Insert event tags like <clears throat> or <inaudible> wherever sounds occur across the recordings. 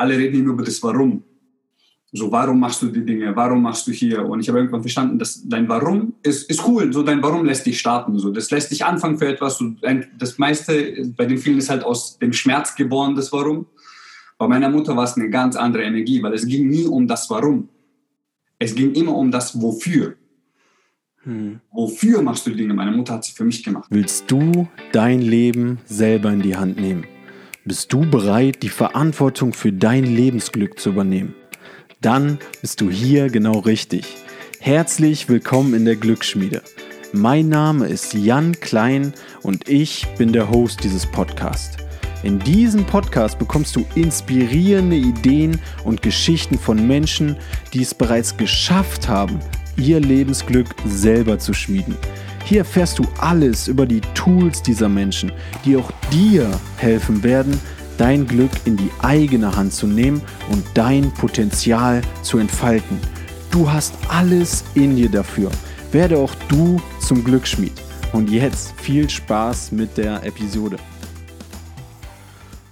alle reden nur über das Warum. So, warum machst du die Dinge? Warum machst du hier? Und ich habe irgendwann verstanden, dass dein Warum ist, ist cool. So, dein Warum lässt dich starten. So, das lässt dich anfangen für etwas. So, das meiste bei den vielen ist halt aus dem Schmerz geboren, das Warum. Bei meiner Mutter war es eine ganz andere Energie, weil es ging nie um das Warum. Es ging immer um das Wofür. Hm. Wofür machst du die Dinge? Meine Mutter hat sie für mich gemacht. Willst du dein Leben selber in die Hand nehmen? Bist du bereit, die Verantwortung für dein Lebensglück zu übernehmen? dann bist du hier genau richtig. Herzlich willkommen in der Glücksschmiede. Mein Name ist Jan Klein und ich bin der Host dieses Podcasts. In diesem Podcast bekommst du inspirierende Ideen und Geschichten von Menschen, die es bereits geschafft haben, ihr Lebensglück selber zu schmieden. Hier erfährst du alles über die Tools dieser Menschen, die auch dir helfen werden, dein Glück in die eigene Hand zu nehmen und dein Potenzial zu entfalten. Du hast alles in dir dafür. Werde auch du zum Glücksschmied. Und jetzt viel Spaß mit der Episode.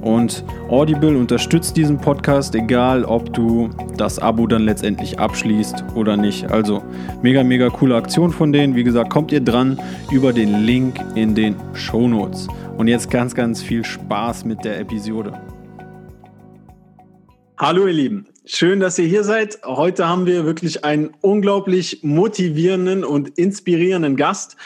Und Audible unterstützt diesen Podcast, egal ob du das Abo dann letztendlich abschließt oder nicht. Also mega, mega coole Aktion von denen. Wie gesagt, kommt ihr dran über den Link in den Show Notes. Und jetzt ganz, ganz viel Spaß mit der Episode. Hallo ihr Lieben, schön, dass ihr hier seid. Heute haben wir wirklich einen unglaublich motivierenden und inspirierenden Gast,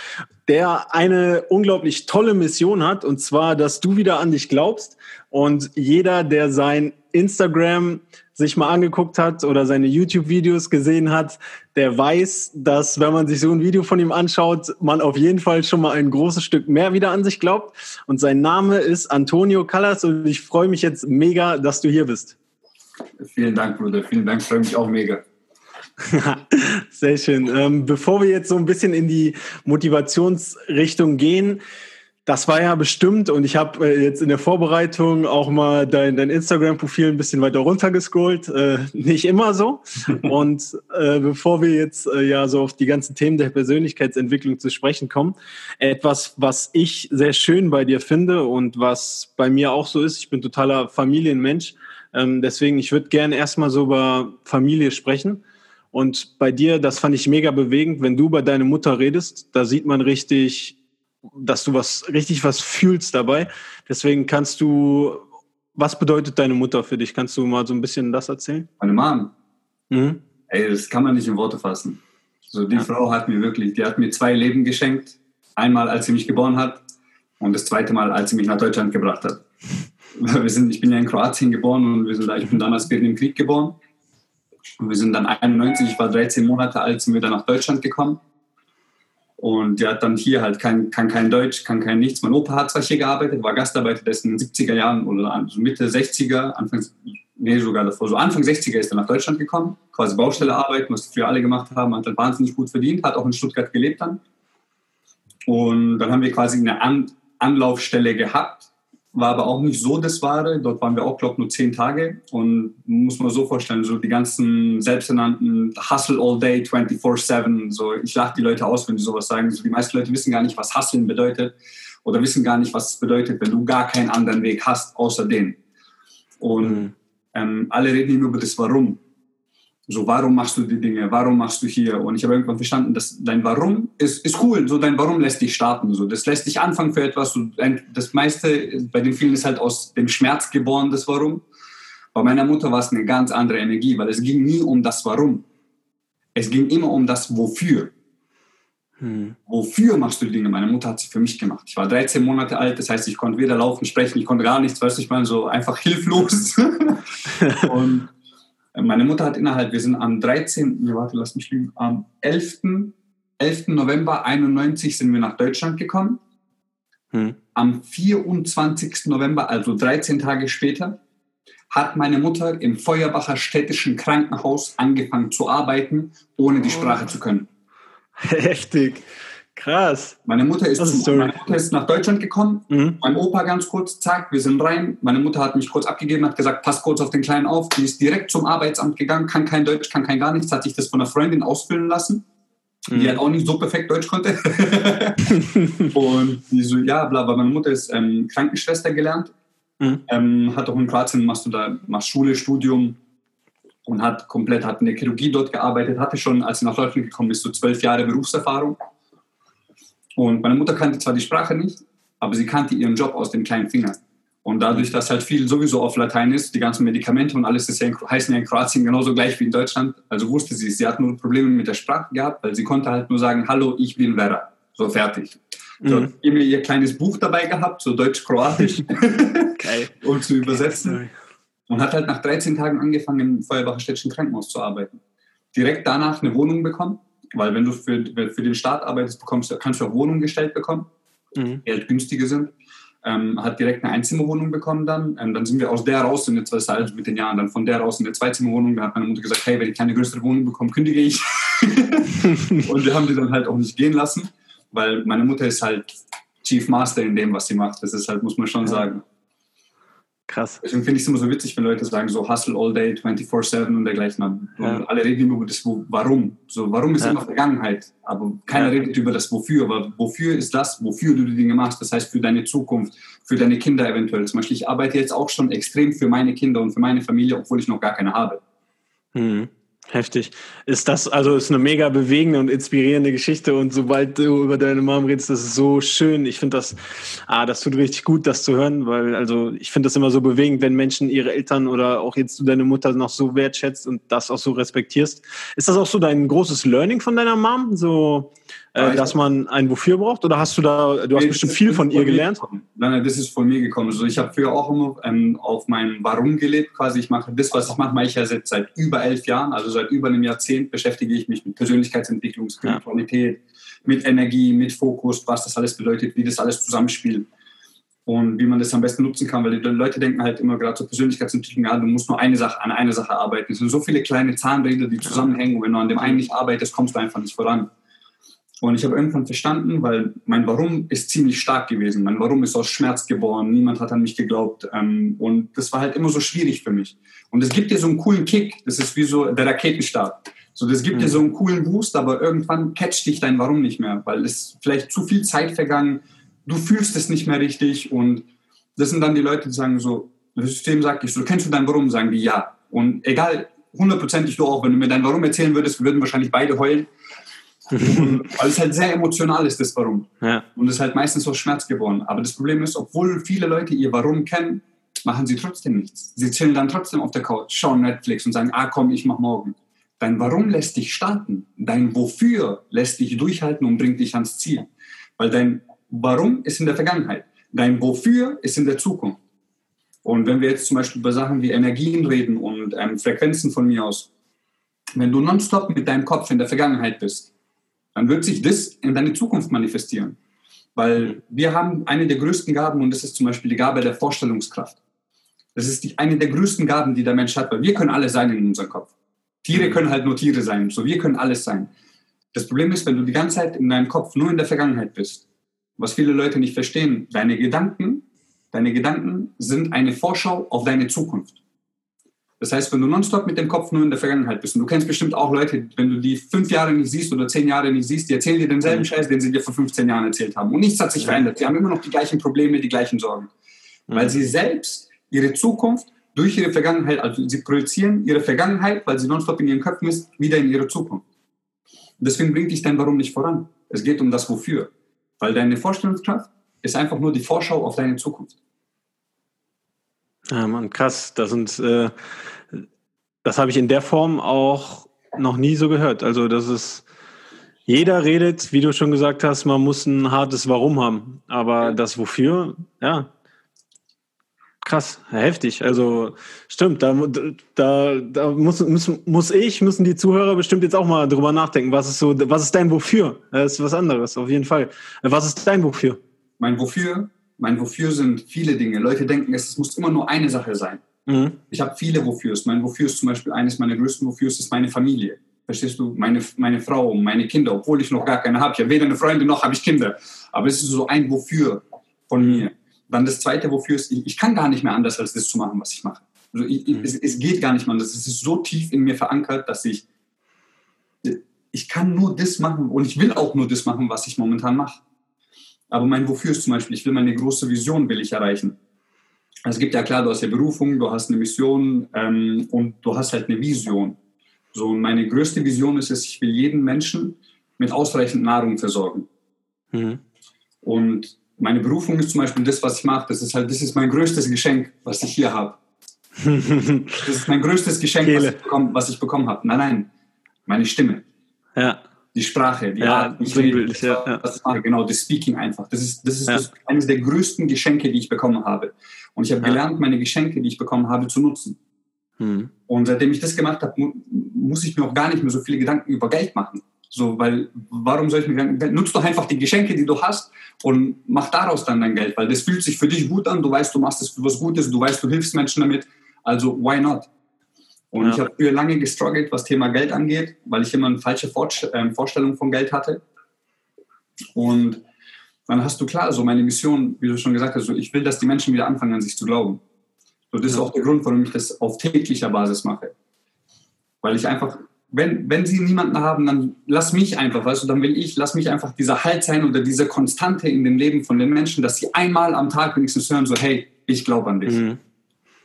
der eine unglaublich tolle Mission hat, und zwar, dass du wieder an dich glaubst. Und jeder, der sein Instagram sich mal angeguckt hat oder seine YouTube-Videos gesehen hat, der weiß, dass wenn man sich so ein Video von ihm anschaut, man auf jeden Fall schon mal ein großes Stück mehr wieder an sich glaubt. Und sein Name ist Antonio Callas und ich freue mich jetzt mega, dass du hier bist. Vielen Dank, Bruder. Vielen Dank. Freue mich auch mega. <laughs> Sehr schön. Ähm, bevor wir jetzt so ein bisschen in die Motivationsrichtung gehen, das war ja bestimmt und ich habe äh, jetzt in der Vorbereitung auch mal dein, dein Instagram-Profil ein bisschen weiter runtergescrollt. Äh, nicht immer so. <laughs> und äh, bevor wir jetzt äh, ja so auf die ganzen Themen der Persönlichkeitsentwicklung zu sprechen kommen, etwas, was ich sehr schön bei dir finde und was bei mir auch so ist, ich bin totaler Familienmensch. Ähm, deswegen, ich würde gerne erstmal so über Familie sprechen. Und bei dir, das fand ich mega bewegend, wenn du bei deiner Mutter redest, da sieht man richtig, dass du was richtig was fühlst dabei. Deswegen kannst du, was bedeutet deine Mutter für dich? Kannst du mal so ein bisschen das erzählen? Meine Mom. Mhm. Ey, das kann man nicht in Worte fassen. So die ja. Frau hat mir wirklich, die hat mir zwei Leben geschenkt. Einmal, als sie mich geboren hat und das zweite Mal, als sie mich nach Deutschland gebracht hat. <laughs> Wir sind, ich bin ja in Kroatien geboren und wir sind, ich bin damals mitten im Krieg geboren. Und wir sind dann 91, ich war 13 Monate alt, sind wir dann nach Deutschland gekommen. Und die hat dann hier halt kein, kann kein Deutsch, kann kein nichts. Mein Opa hat zwar hier gearbeitet, war Gastarbeiter, der ist in den 70er Jahren oder also Mitte 60er, Anfang, nee, sogar davor, so Anfang 60er ist er nach Deutschland gekommen, quasi Baustelle arbeiten, was früher alle gemacht haben, hat dann wahnsinnig gut verdient, hat auch in Stuttgart gelebt dann. Und dann haben wir quasi eine An Anlaufstelle gehabt, war aber auch nicht so das Wahre. Dort waren wir auch, glaube ich, nur zehn Tage. Und muss man so vorstellen, so die ganzen selbsternannten Hustle all day, 24-7. So, ich lache die Leute aus, wenn sie sowas sagen. So, die meisten Leute wissen gar nicht, was Hustlen bedeutet oder wissen gar nicht, was es bedeutet, wenn du gar keinen anderen Weg hast, außer den. Und mhm. ähm, alle reden immer über das Warum. So, warum machst du die Dinge? Warum machst du hier? Und ich habe irgendwann verstanden, dass dein Warum ist, ist cool. So, dein Warum lässt dich starten. So, das lässt dich anfangen für etwas. So, das meiste bei den vielen ist halt aus dem Schmerz geboren, das Warum. Bei meiner Mutter war es eine ganz andere Energie, weil es ging nie um das Warum. Es ging immer um das Wofür. Hm. Wofür machst du die Dinge? Meine Mutter hat sie für mich gemacht. Ich war 13 Monate alt, das heißt, ich konnte weder laufen, sprechen, ich konnte gar nichts, weißt du, ich meine, so einfach hilflos. <laughs> und meine Mutter hat innerhalb, wir sind am 13., warte, lass mich lügen, am 11. 11. November 91 sind wir nach Deutschland gekommen. Hm. Am 24. November, also 13 Tage später, hat meine Mutter im Feuerbacher städtischen Krankenhaus angefangen zu arbeiten, ohne die oh. Sprache zu können. <laughs> Heftig. Krass. Meine Mutter ist, zu, meine Mutter ist nach Deutschland gekommen. Mhm. Mein Opa ganz kurz, zack, wir sind rein. Meine Mutter hat mich kurz abgegeben, hat gesagt, pass kurz auf den Kleinen auf. Die ist direkt zum Arbeitsamt gegangen, kann kein Deutsch, kann kein gar nichts, hat sich das von einer Freundin ausfüllen lassen. Mhm. Die hat auch nicht so perfekt Deutsch konnte. <laughs> und die so, ja, bla, bla. Meine Mutter ist ähm, Krankenschwester gelernt. Mhm. Ähm, hat auch in Kroatien, machst du da, machst Schule, Studium und hat komplett, hat in der Chirurgie dort gearbeitet, hatte schon, als sie nach Deutschland gekommen ist, so zwölf Jahre Berufserfahrung. Und meine Mutter kannte zwar die Sprache nicht, aber sie kannte ihren Job aus den kleinen Fingern. Und dadurch, dass halt viel sowieso auf Latein ist, die ganzen Medikamente und alles ist ja in, heißen ja in Kroatien genauso gleich wie in Deutschland. Also wusste sie, sie hat nur Probleme mit der Sprache gehabt, weil sie konnte halt nur sagen, hallo, ich bin Vera. So fertig. So, mhm. immer ihr kleines Buch dabei gehabt, so deutsch-kroatisch, <laughs> um zu übersetzen. Und hat halt nach 13 Tagen angefangen, im Feuerbacher Städtischen Krankenhaus zu arbeiten. Direkt danach eine Wohnung bekommen weil wenn du für, für den Staat arbeitest, bekommst, kannst du auch Wohnungen gestellt bekommen, mhm. die halt günstiger sind. Ähm, hat direkt eine Einzimmerwohnung bekommen dann. Ähm, dann sind wir aus der raus in eine zwei halt mit den Jahren, dann von der raus in eine Zweizimmerwohnung. Da hat meine Mutter gesagt, hey, wenn ich keine größere Wohnung bekomme, kündige ich. <laughs> und wir haben die dann halt auch nicht gehen lassen, weil meine Mutter ist halt Chief Master in dem, was sie macht. Das ist halt, muss man schon ja. sagen. Krass. Deswegen finde ich es immer so witzig, wenn Leute sagen, so Hustle all day, 24-7 und dergleichen. Und ja. alle reden über das Warum. So, warum ist ja. immer Vergangenheit, aber keiner ja. redet über das Wofür. Aber wofür ist das, wofür du die Dinge machst? Das heißt, für deine Zukunft, für deine Kinder eventuell. Zum Beispiel, ich arbeite jetzt auch schon extrem für meine Kinder und für meine Familie, obwohl ich noch gar keine habe. Mhm. Heftig. Ist das, also ist eine mega bewegende und inspirierende Geschichte und sobald du über deine Mom redest, das ist so schön. Ich finde das, ah, das tut richtig gut, das zu hören, weil, also ich finde das immer so bewegend, wenn Menschen ihre Eltern oder auch jetzt du deine Mutter noch so wertschätzt und das auch so respektierst. Ist das auch so dein großes Learning von deiner Mom? So, äh, dass man ein Wofür braucht? Oder hast du da, du hast nee, bestimmt viel von ihr gelernt? Nein, nein, das ist von mir gekommen. Also ich habe früher auch immer ähm, auf meinem Warum gelebt, quasi. Ich mache das, was ich mache, mache ich ja seit, seit über elf Jahren, also seit über einem Jahrzehnt beschäftige ich mich mit Persönlichkeitsentwicklung, Spiritualität, ja. mit Energie, mit Fokus, was das alles bedeutet, wie das alles zusammenspielt und wie man das am besten nutzen kann, weil die Leute denken halt immer gerade zur Persönlichkeitsentwicklung, ja, du musst nur eine Sache, an einer Sache arbeiten. Es sind so viele kleine Zahnräder, die zusammenhängen und wenn du an dem einen nicht arbeitest, kommst du einfach nicht voran. Und ich habe irgendwann verstanden, weil mein Warum ist ziemlich stark gewesen. Mein Warum ist aus Schmerz geboren. Niemand hat an mich geglaubt. Ähm, und das war halt immer so schwierig für mich. Und es gibt dir so einen coolen Kick. Das ist wie so der Raketenstart. So, das gibt mhm. dir so einen coolen Boost, aber irgendwann catcht dich dein Warum nicht mehr, weil es vielleicht zu viel Zeit vergangen. Du fühlst es nicht mehr richtig. Und das sind dann die Leute, die sagen so, das System sagt dich so, kennst du dein Warum? Sagen die ja. Und egal, hundertprozentig du auch, wenn du mir dein Warum erzählen würdest, wir würden wahrscheinlich beide heulen. Weil <laughs> es halt sehr emotional ist, das Warum. Ja. Und es ist halt meistens aus Schmerz geboren. Aber das Problem ist, obwohl viele Leute ihr Warum kennen, machen sie trotzdem nichts. Sie chillen dann trotzdem auf der Couch, schauen Netflix und sagen, ah komm, ich mach morgen. Dein Warum lässt dich starten. Dein Wofür lässt dich durchhalten und bringt dich ans Ziel. Weil dein Warum ist in der Vergangenheit. Dein Wofür ist in der Zukunft. Und wenn wir jetzt zum Beispiel über Sachen wie Energien reden und ähm, Frequenzen von mir aus, wenn du nonstop mit deinem Kopf in der Vergangenheit bist, dann wird sich das in deine Zukunft manifestieren. Weil wir haben eine der größten Gaben und das ist zum Beispiel die Gabe der Vorstellungskraft. Das ist die, eine der größten Gaben, die der Mensch hat, weil wir können alles sein in unserem Kopf. Tiere können halt nur Tiere sein, so wir können alles sein. Das Problem ist, wenn du die ganze Zeit in deinem Kopf nur in der Vergangenheit bist, was viele Leute nicht verstehen, deine Gedanken, deine Gedanken sind eine Vorschau auf deine Zukunft. Das heißt, wenn du nonstop mit dem Kopf nur in der Vergangenheit bist, und du kennst bestimmt auch Leute, wenn du die fünf Jahre nicht siehst oder zehn Jahre nicht siehst, die erzählen dir denselben mhm. Scheiß, den sie dir vor 15 Jahren erzählt haben. Und nichts hat sich verändert. Sie haben immer noch die gleichen Probleme, die gleichen Sorgen. Mhm. Weil sie selbst ihre Zukunft durch ihre Vergangenheit, also sie projizieren ihre Vergangenheit, weil sie nonstop in ihren Köpfen ist, wieder in ihre Zukunft. Und deswegen bringt dich dein Warum nicht voran. Es geht um das Wofür. Weil deine Vorstellungskraft ist einfach nur die Vorschau auf deine Zukunft. Ja, Mann, krass. Das sind, äh, das habe ich in der Form auch noch nie so gehört. Also, das ist, jeder redet, wie du schon gesagt hast, man muss ein hartes Warum haben. Aber das Wofür, ja, Krass, heftig. Also stimmt, da, da, da muss, muss, muss ich, müssen die Zuhörer bestimmt jetzt auch mal drüber nachdenken. Was ist so, was ist dein Wofür? Das ist was anderes, auf jeden Fall. Was ist dein Wofür? Mein Wofür, mein Wofür sind viele Dinge. Leute denken, es muss immer nur eine Sache sein. Mhm. Ich habe viele Wofürs. Mein Wofür ist zum Beispiel eines meiner größten Wofürs ist meine Familie. Verstehst du? Meine, meine Frau, meine Kinder, obwohl ich noch gar keine habe. Ich habe weder eine Freundin noch habe ich Kinder. Aber es ist so ein Wofür von mir. Dann das Zweite, wofür es, ich, ich kann gar nicht mehr anders, als das zu machen, was ich mache. Also ich, mhm. es, es, geht gar nicht mehr anders. Es ist so tief in mir verankert, dass ich, ich kann nur das machen und ich will auch nur das machen, was ich momentan mache. Aber mein Wofür ist zum Beispiel, ich will meine große Vision will ich erreichen. Also es gibt ja klar, du hast ja Berufung, du hast eine Mission ähm, und du hast halt eine Vision. So, und meine größte Vision ist es, ich will jeden Menschen mit ausreichend Nahrung versorgen. Mhm. Und meine Berufung ist zum Beispiel das, was ich mache. Das ist halt, das ist mein größtes Geschenk, was ich hier habe. <laughs> das ist mein größtes Geschenk, was ich, bekommen, was ich bekommen habe. Nein, nein, meine Stimme. Ja. Die Sprache, die ja, Art, ich rede, das, ja, das mache, genau, das Speaking einfach. Das ist, das ist ja. das, eines der größten Geschenke, die ich bekommen habe. Und ich habe gelernt, meine Geschenke, die ich bekommen habe, zu nutzen. Hm. Und seitdem ich das gemacht habe, muss ich mir auch gar nicht mehr so viele Gedanken über Geld machen. So, weil warum soll ich mir Geld? Nutz doch einfach die Geschenke, die du hast und mach daraus dann dein Geld, weil das fühlt sich für dich gut an. Du weißt, du machst es für was Gutes, du weißt, du hilfst Menschen damit. Also why not? Und ja. ich habe früher lange gestruggelt, was Thema Geld angeht, weil ich immer eine falsche ähm, Vorstellung von Geld hatte. Und dann hast du klar, so meine Mission, wie du schon gesagt hast, so ich will, dass die Menschen wieder anfangen, an sich zu glauben. So, das ja. ist auch der Grund, warum ich das auf täglicher Basis mache. Weil ich einfach wenn, wenn sie niemanden haben, dann lass mich einfach, weißt du, dann will ich, lass mich einfach dieser Halt sein oder diese Konstante in dem Leben von den Menschen, dass sie einmal am Tag wenigstens hören, so, hey, ich glaube an dich. Mhm.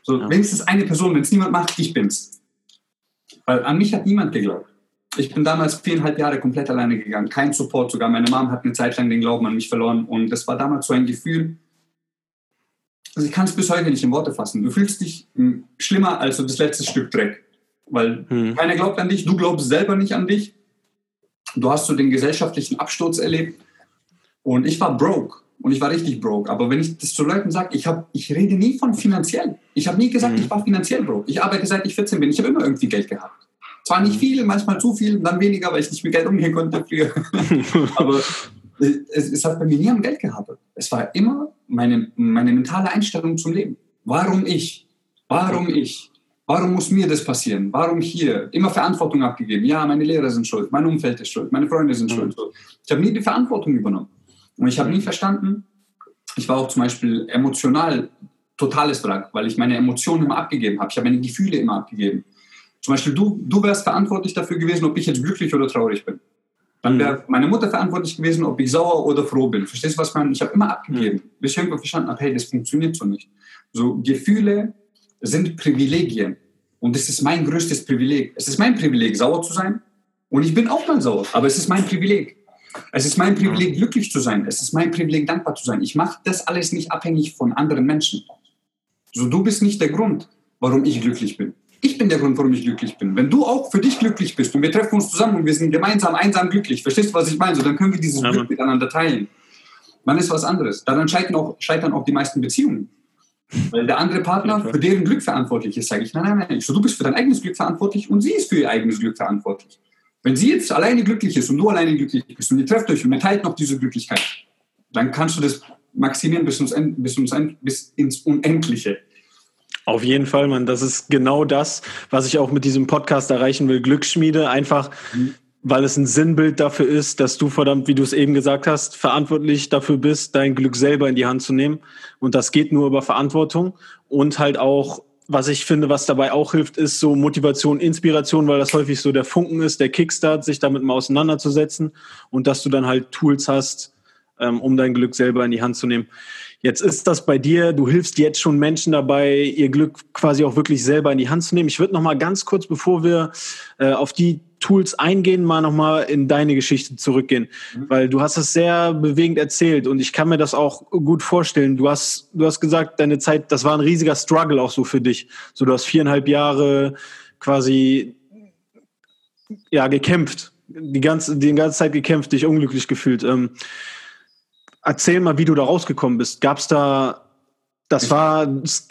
So, ja. wenigstens eine Person, wenn es niemand macht, ich bin's. Weil an mich hat niemand geglaubt. Ich bin damals viereinhalb Jahre komplett alleine gegangen, kein Support, sogar meine Mom hat eine Zeit lang den Glauben an mich verloren und das war damals so ein Gefühl, also ich kann es bis heute nicht in Worte fassen. Du fühlst dich hm, schlimmer als so das letzte Stück Dreck. Weil hm. keiner glaubt an dich, du glaubst selber nicht an dich. Du hast so den gesellschaftlichen Absturz erlebt. Und ich war broke. Und ich war richtig broke. Aber wenn ich das zu Leuten sage, ich, ich rede nie von finanziell. Ich habe nie gesagt, hm. ich war finanziell broke. Ich arbeite seit ich 14 bin. Ich habe immer irgendwie Geld gehabt. Zwar nicht hm. viel, manchmal zu viel, dann weniger, weil ich nicht mit Geld umgehen konnte früher. <laughs> Aber es, es, hat bei mir nie am Geld gehabt. Es war immer meine, meine mentale Einstellung zum Leben. Warum ich? Warum ich? Warum muss mir das passieren? Warum hier? Immer Verantwortung abgegeben. Ja, meine Lehrer sind schuld, mein Umfeld ist schuld, meine Freunde sind mhm. schuld. Ich habe nie die Verantwortung übernommen. Und ich habe nie verstanden, ich war auch zum Beispiel emotional totales Wrack, weil ich meine Emotionen immer abgegeben habe. Ich habe meine Gefühle immer abgegeben. Zum Beispiel du, du wärst verantwortlich dafür gewesen, ob ich jetzt glücklich oder traurig bin. Dann wäre mhm. meine Mutter verantwortlich gewesen, ob ich sauer oder froh bin. Verstehst du, was ich meine? Ich habe immer abgegeben, mhm. bis ich irgendwann verstanden habe, hey, das funktioniert so nicht. So Gefühle sind Privilegien. Und das ist mein größtes Privileg. Es ist mein Privileg, sauer zu sein. Und ich bin auch mal sauer, aber es ist mein Privileg. Es ist mein Privileg, glücklich zu sein. Es ist mein Privileg, dankbar zu sein. Ich mache das alles nicht abhängig von anderen Menschen. So, du bist nicht der Grund, warum ich glücklich bin. Ich bin der Grund, warum ich glücklich bin. Wenn du auch für dich glücklich bist und wir treffen uns zusammen und wir sind gemeinsam, einsam glücklich, verstehst du, was ich meine? So, dann können wir dieses ja, Glück miteinander teilen. Dann ist was anderes. Daran scheitern auch, scheitern auch die meisten Beziehungen. Weil der andere Partner für deren Glück verantwortlich ist, sage ich, nein, nein, nein. So, du bist für dein eigenes Glück verantwortlich und sie ist für ihr eigenes Glück verantwortlich. Wenn sie jetzt alleine glücklich ist und du alleine glücklich bist und ihr trefft euch und ihr teilt noch diese Glücklichkeit, dann kannst du das maximieren bis, ins, bis, ins, bis ins Unendliche. Auf jeden Fall, Mann. Das ist genau das, was ich auch mit diesem Podcast erreichen will. Glücksschmiede, einfach, mhm. weil es ein Sinnbild dafür ist, dass du verdammt, wie du es eben gesagt hast, verantwortlich dafür bist, dein Glück selber in die Hand zu nehmen. Und das geht nur über Verantwortung und halt auch was ich finde, was dabei auch hilft, ist so Motivation, Inspiration, weil das häufig so der Funken ist, der Kickstart, sich damit mal auseinanderzusetzen und dass du dann halt Tools hast, ähm, um dein Glück selber in die Hand zu nehmen. Jetzt ist das bei dir, du hilfst jetzt schon Menschen dabei, ihr Glück quasi auch wirklich selber in die Hand zu nehmen. Ich würde noch mal ganz kurz, bevor wir äh, auf die Tools eingehen, mal nochmal in deine Geschichte zurückgehen, mhm. weil du hast es sehr bewegend erzählt und ich kann mir das auch gut vorstellen. Du hast, du hast gesagt, deine Zeit, das war ein riesiger Struggle auch so für dich. So, du hast viereinhalb Jahre quasi, ja, gekämpft, die ganze, die ganze Zeit gekämpft, dich unglücklich gefühlt. Ähm, erzähl mal, wie du da rausgekommen bist. Gab es da das war,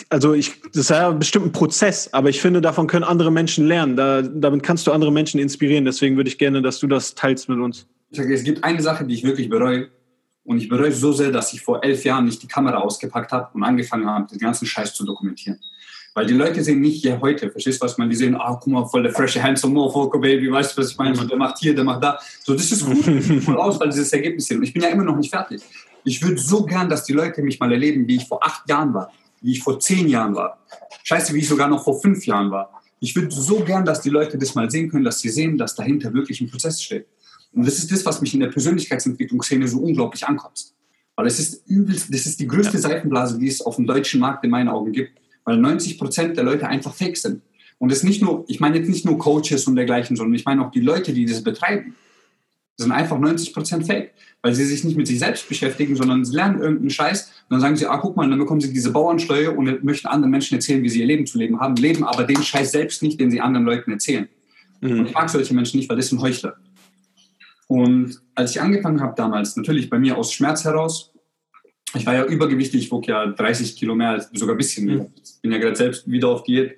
also ich, das war ja bestimmt ein Prozess, aber ich finde, davon können andere Menschen lernen. Da, damit kannst du andere Menschen inspirieren. Deswegen würde ich gerne, dass du das teilst mit uns. Ich sage, es gibt eine Sache, die ich wirklich bereue. Und ich bereue so sehr, dass ich vor elf Jahren nicht die Kamera ausgepackt habe und angefangen habe, den ganzen Scheiß zu dokumentieren. Weil die Leute sehen nicht hier heute, verstehst du, was man, die sehen, ah, guck mal, voll der frische handsome Mofoko Baby, weißt du, was ich meine? So, der macht hier, der macht da. So, das ist gut, voll aus, weil dieses Ergebnis sehen. Und ich bin ja immer noch nicht fertig. Ich würde so gern, dass die Leute mich mal erleben, wie ich vor acht Jahren war, wie ich vor zehn Jahren war. Scheiße, wie ich sogar noch vor fünf Jahren war. Ich würde so gern, dass die Leute das mal sehen können, dass sie sehen, dass dahinter wirklich ein Prozess steht. Und das ist das, was mich in der Persönlichkeitsentwicklungsszene so unglaublich ankommt. Weil es ist übelst, das ist die größte Seifenblase, die es auf dem deutschen Markt in meinen Augen gibt. Weil 90 Prozent der Leute einfach fake sind. Und es nicht nur, ich meine jetzt nicht nur Coaches und dergleichen, sondern ich meine auch die Leute, die das betreiben. Sind einfach 90 Prozent fake weil sie sich nicht mit sich selbst beschäftigen, sondern sie lernen irgendeinen Scheiß und dann sagen sie, ah, guck mal, dann bekommen sie diese Bauernsteuer und möchten anderen Menschen erzählen, wie sie ihr Leben zu leben haben, leben aber den Scheiß selbst nicht, den sie anderen Leuten erzählen. Mhm. Und ich mag solche Menschen nicht, weil das sind Heuchler. Und als ich angefangen habe damals, natürlich bei mir aus Schmerz heraus, ich war ja übergewichtig, ich wog ja 30 Kilo mehr, sogar ein bisschen mehr. Ich bin ja gerade selbst wieder auf Diät.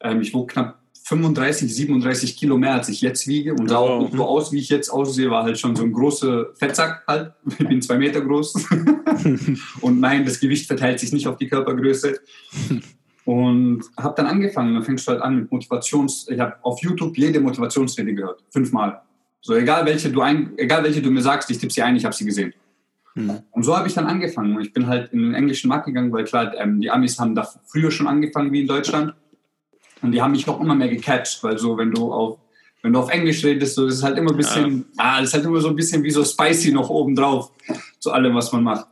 Ähm, ich wog knapp 35, 37 Kilo mehr, als ich jetzt wiege und sah auch nicht so aus, wie ich jetzt aussehe, war halt schon so ein großer Fettsack halt. <laughs> Ich bin zwei Meter groß. <laughs> und nein, das Gewicht verteilt sich nicht auf die Körpergröße. Und habe dann angefangen, dann fängst du halt an mit Motivations... Ich habe auf YouTube jede Motivationsrede gehört, fünfmal. So egal welche du, ein, egal welche du mir sagst, ich tippe sie ein, ich habe sie gesehen. Mhm. Und so habe ich dann angefangen. Und ich bin halt in den englischen Markt gegangen, weil klar, ähm, die Amis haben da früher schon angefangen wie in Deutschland. Und die haben mich auch immer mehr gecatcht, weil so, wenn du auf, wenn du auf Englisch redest, so, ist halt immer ein bisschen, ja. ah, ist halt immer so ein bisschen wie so spicy noch oben drauf zu allem, was man macht.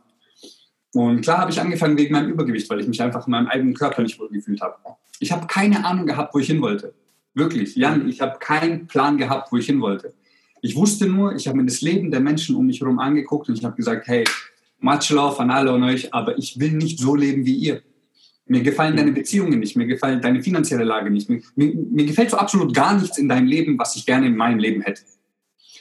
Und klar habe ich angefangen wegen meinem Übergewicht, weil ich mich einfach in meinem eigenen Körper nicht wohl gefühlt habe. Ich habe keine Ahnung gehabt, wo ich hin wollte. Wirklich, Jan, ich habe keinen Plan gehabt, wo ich hin wollte. Ich wusste nur, ich habe mir das Leben der Menschen um mich herum angeguckt und ich habe gesagt, hey, much love an alle und euch, aber ich will nicht so leben wie ihr. Mir gefallen deine Beziehungen nicht, mir gefällt deine finanzielle Lage nicht. Mir, mir, mir, gefällt so absolut gar nichts in deinem Leben, was ich gerne in meinem Leben hätte.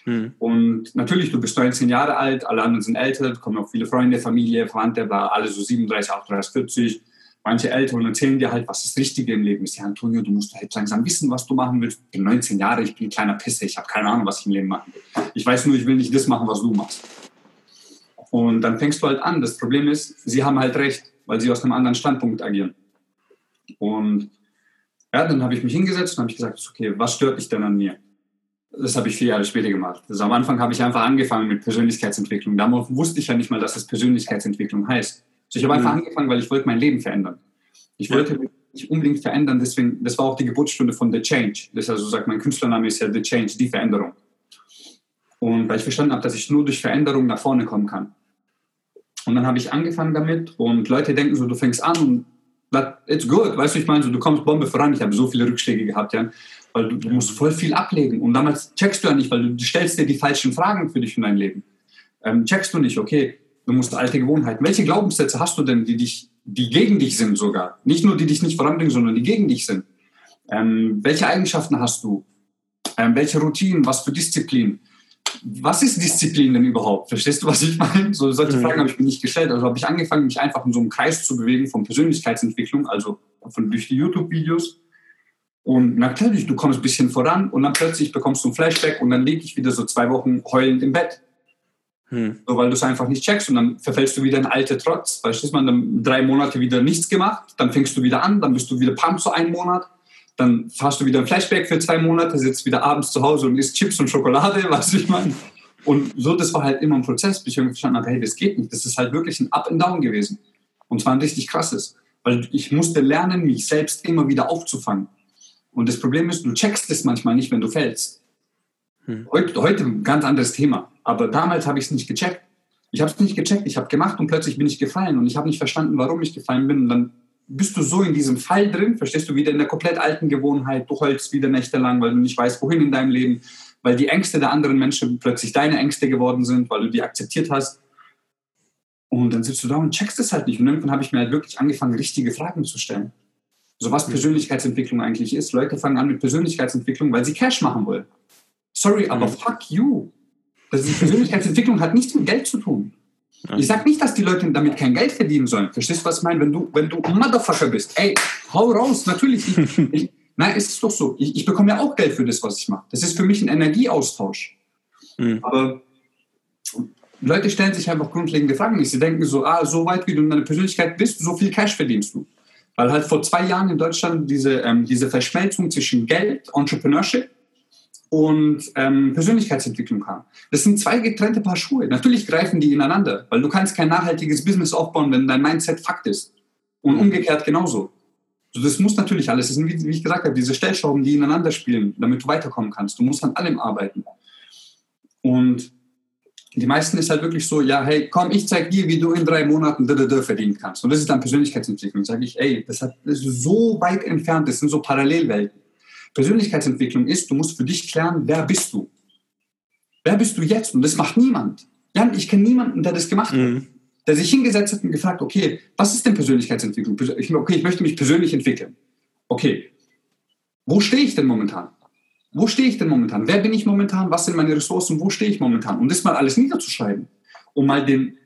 Hm. Und natürlich, du bist 19 Jahre alt, alle anderen sind älter, kommen auch viele Freunde, Familie, Verwandte, war alle so 37, 38, 40. Manche Älteren erzählen dir halt, was das Richtige im Leben ist. Ja, Antonio, du musst halt langsam wissen, was du machen willst. Ich bin 19 Jahre, ich bin ein kleiner Pisse, ich habe keine Ahnung, was ich im Leben machen will. Ich weiß nur, ich will nicht das machen, was du machst. Und dann fängst du halt an. Das Problem ist, sie haben halt recht weil sie aus einem anderen Standpunkt agieren. Und ja, dann habe ich mich hingesetzt und habe ich gesagt, okay, was stört dich denn an mir? Das habe ich vier Jahre später gemacht. Also am Anfang habe ich einfach angefangen mit Persönlichkeitsentwicklung. Damals wusste ich ja nicht mal, dass es Persönlichkeitsentwicklung heißt. Also ich habe einfach mhm. angefangen, weil ich wollte mein Leben verändern. Ich wollte mich unbedingt verändern, deswegen, das war auch die Geburtsstunde von The Change. Das also sagt, mein Künstlername ist ja The Change, die Veränderung. Und weil ich verstanden habe, dass ich nur durch Veränderung nach vorne kommen kann. Und dann habe ich angefangen damit und Leute denken so, du fängst an und it's good, weißt du, ich meine, so, du kommst Bombe voran. Ich habe so viele Rückschläge gehabt, ja, weil du, du, musst voll viel ablegen und damals checkst du ja nicht, weil du stellst dir die falschen Fragen für dich in dein Leben. Ähm, checkst du nicht, okay, du musst alte Gewohnheiten. Welche Glaubenssätze hast du denn, die dich, die gegen dich sind sogar? Nicht nur, die dich nicht voranbringen, sondern die gegen dich sind. Ähm, welche Eigenschaften hast du? Ähm, welche Routinen? Was für Disziplin? Was ist Disziplin denn überhaupt? Verstehst du, was ich meine? So, solche mhm. Fragen habe ich mir nicht gestellt. Also habe ich angefangen, mich einfach in so einem Kreis zu bewegen von Persönlichkeitsentwicklung, also von, durch die YouTube-Videos. Und natürlich, du kommst ein bisschen voran und dann plötzlich bekommst du ein Flashback und dann liege ich wieder so zwei Wochen heulend im Bett. Hm. So, weil du es einfach nicht checkst und dann verfällst du wieder in alte Trotz. Weißt du, man dann drei Monate wieder nichts gemacht, dann fängst du wieder an, dann bist du wieder Pump so einen Monat, dann hast du wieder ein Flashback für zwei Monate, sitzt wieder abends zu Hause und isst Chips und Schokolade, <laughs> was ich meine. Und so, das war halt immer ein Prozess, bis ich irgendwie verstanden habe, hey, das geht nicht. Das ist halt wirklich ein Up and Down gewesen. Und zwar ein richtig krasses. Weil ich musste lernen, mich selbst immer wieder aufzufangen. Und das Problem ist, du checkst es manchmal nicht, wenn du fällst. Hm. Heute, heute ein ganz anderes Thema. Aber damals habe ich es nicht gecheckt. Ich habe es nicht gecheckt. Ich habe gemacht und plötzlich bin ich gefallen. Und ich habe nicht verstanden, warum ich gefallen bin. Und dann bist du so in diesem Fall drin, verstehst du, wieder in der komplett alten Gewohnheit. Du heulst wieder nächtelang, weil du nicht weißt, wohin in deinem Leben. Weil die Ängste der anderen Menschen plötzlich deine Ängste geworden sind, weil du die akzeptiert hast. Und dann sitzt du da und checkst es halt nicht. Und irgendwann habe ich mir halt wirklich angefangen, richtige Fragen zu stellen. So was Persönlichkeitsentwicklung eigentlich ist. Leute fangen an mit Persönlichkeitsentwicklung, weil sie Cash machen wollen. Sorry, aber mhm. fuck you. Das ist, Persönlichkeitsentwicklung hat nichts mit Geld zu tun. Ich sage nicht, dass die Leute damit kein Geld verdienen sollen. Verstehst du, was ich meine? Wenn du, wenn du Motherfucker bist, ey, hau raus, natürlich. Ich, <laughs> ich, nein, es ist doch so. Ich, ich bekomme ja auch Geld für das, was ich mache. Das ist für mich ein Energieaustausch. Mhm. Aber Leute stellen sich einfach grundlegende Fragen nicht. Sie denken so, ah, so weit wie du in deiner Persönlichkeit bist, so viel Cash verdienst du. Weil halt vor zwei Jahren in Deutschland diese, ähm, diese Verschmelzung zwischen Geld, Entrepreneurship und ähm, Persönlichkeitsentwicklung kam. Das sind zwei getrennte Paar Schuhe. Natürlich greifen die ineinander, weil du kannst kein nachhaltiges Business aufbauen, wenn dein Mindset Fakt ist. Und umgekehrt genauso. Also das muss natürlich alles, das sind, wie, wie ich gesagt habe, diese Stellschrauben, die ineinander spielen, damit du weiterkommen kannst. Du musst an allem arbeiten. Und die meisten ist halt wirklich so, ja, hey, komm, ich zeig dir, wie du in drei Monaten verdienen kannst. Und das ist dann Persönlichkeitsentwicklung. Sage ich, ey, das, hat, das ist so weit entfernt, das sind so Parallelwelten. Persönlichkeitsentwicklung ist, du musst für dich klären, wer bist du? Wer bist du jetzt? Und das macht niemand. Jan, ich kenne niemanden, der das gemacht mhm. hat. Der sich hingesetzt hat und gefragt, okay, was ist denn Persönlichkeitsentwicklung? Okay, ich möchte mich persönlich entwickeln. Okay, wo stehe ich denn momentan? Wo stehe ich denn momentan? Wer bin ich momentan? Was sind meine Ressourcen? Wo stehe ich momentan? Und das mal alles niederzuschreiben, um mal den,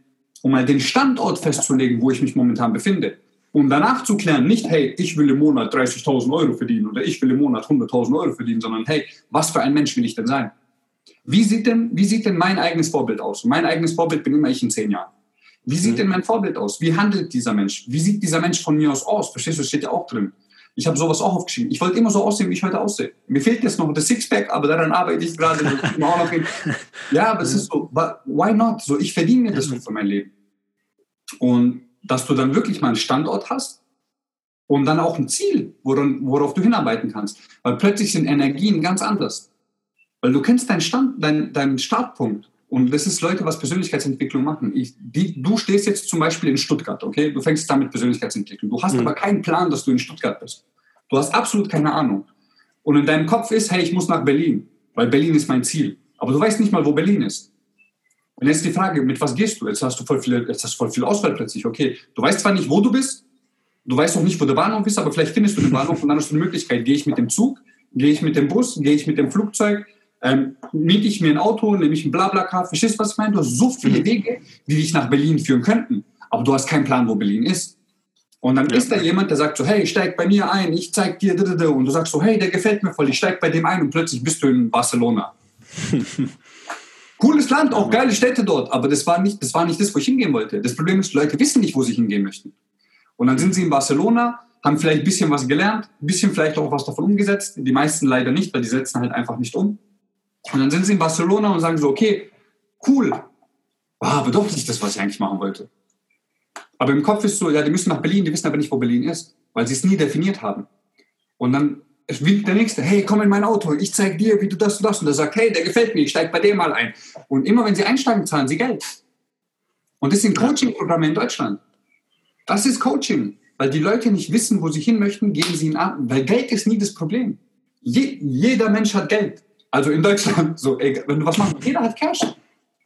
um mal den Standort festzulegen, wo ich mich momentan befinde. Um danach zu klären, nicht, hey, ich will im Monat 30.000 Euro verdienen oder ich will im Monat 100.000 Euro verdienen, sondern hey, was für ein Mensch will ich denn sein? Wie sieht denn, wie sieht denn mein eigenes Vorbild aus? Und mein eigenes Vorbild bin immer ich in zehn Jahren. Wie sieht mhm. denn mein Vorbild aus? Wie handelt dieser Mensch? Wie sieht dieser Mensch von mir aus aus? Verstehst du, das steht ja auch drin. Ich habe sowas auch aufgeschrieben. Ich wollte immer so aussehen, wie ich heute aussehe. Mir fehlt jetzt noch das Sixpack, aber daran arbeite ich gerade. <laughs> ja, aber es ist so, why not? So, ich verdiene mir das <laughs> so für mein Leben. Und dass du dann wirklich mal einen Standort hast und dann auch ein Ziel, worauf du hinarbeiten kannst. Weil plötzlich sind Energien ganz anders. Weil du kennst deinen, Stand, deinen, deinen Startpunkt. Und das ist Leute, was Persönlichkeitsentwicklung machen. Ich, die, du stehst jetzt zum Beispiel in Stuttgart, okay? Du fängst damit Persönlichkeitsentwicklung. Du hast mhm. aber keinen Plan, dass du in Stuttgart bist. Du hast absolut keine Ahnung. Und in deinem Kopf ist, hey, ich muss nach Berlin, weil Berlin ist mein Ziel. Aber du weißt nicht mal, wo Berlin ist. Und jetzt die Frage, mit was gehst du? Jetzt hast du voll viel, jetzt hast du voll viel Auswahl plötzlich. Okay, du weißt zwar nicht, wo du bist, du weißt noch nicht, wo der Bahnhof ist, aber vielleicht findest du den Bahnhof und dann hast du eine Möglichkeit. Gehe ich mit dem Zug? Gehe ich mit dem Bus? Gehe ich mit dem Flugzeug? ähm, miete ich mir ein Auto, nehme ich ein Blablacar, verstehst du, was ich meine? Du hast so viele mhm. Wege, die dich nach Berlin führen könnten, aber du hast keinen Plan, wo Berlin ist. Und dann ja. ist da jemand, der sagt so, hey, steig bei mir ein, ich zeig dir, und du sagst so, hey, der gefällt mir voll, ich steig bei dem ein und plötzlich bist du in Barcelona. <laughs> Cooles Land, auch geile Städte dort, aber das war, nicht, das war nicht das, wo ich hingehen wollte. Das Problem ist, Leute wissen nicht, wo sie hingehen möchten. Und dann sind sie in Barcelona, haben vielleicht ein bisschen was gelernt, ein bisschen vielleicht auch was davon umgesetzt. Die meisten leider nicht, weil die setzen halt einfach nicht um. Und dann sind sie in Barcelona und sagen so, okay, cool, ah, aber doch nicht das, was ich eigentlich machen wollte. Aber im Kopf ist so, ja, die müssen nach Berlin, die wissen aber nicht, wo Berlin ist, weil sie es nie definiert haben. Und dann der Nächste, hey, komm in mein Auto, ich zeig dir, wie du das und das. Und der sagt, hey, der gefällt mir, ich steig bei dem mal ein. Und immer wenn sie einsteigen, zahlen sie Geld. Und das sind Coaching-Programme in Deutschland. Das ist Coaching. Weil die Leute nicht wissen, wo sie hin möchten, geben sie ihn an. Weil Geld ist nie das Problem. Je, jeder Mensch hat Geld. Also in Deutschland, so, ey, wenn du was machst, jeder hat Cash.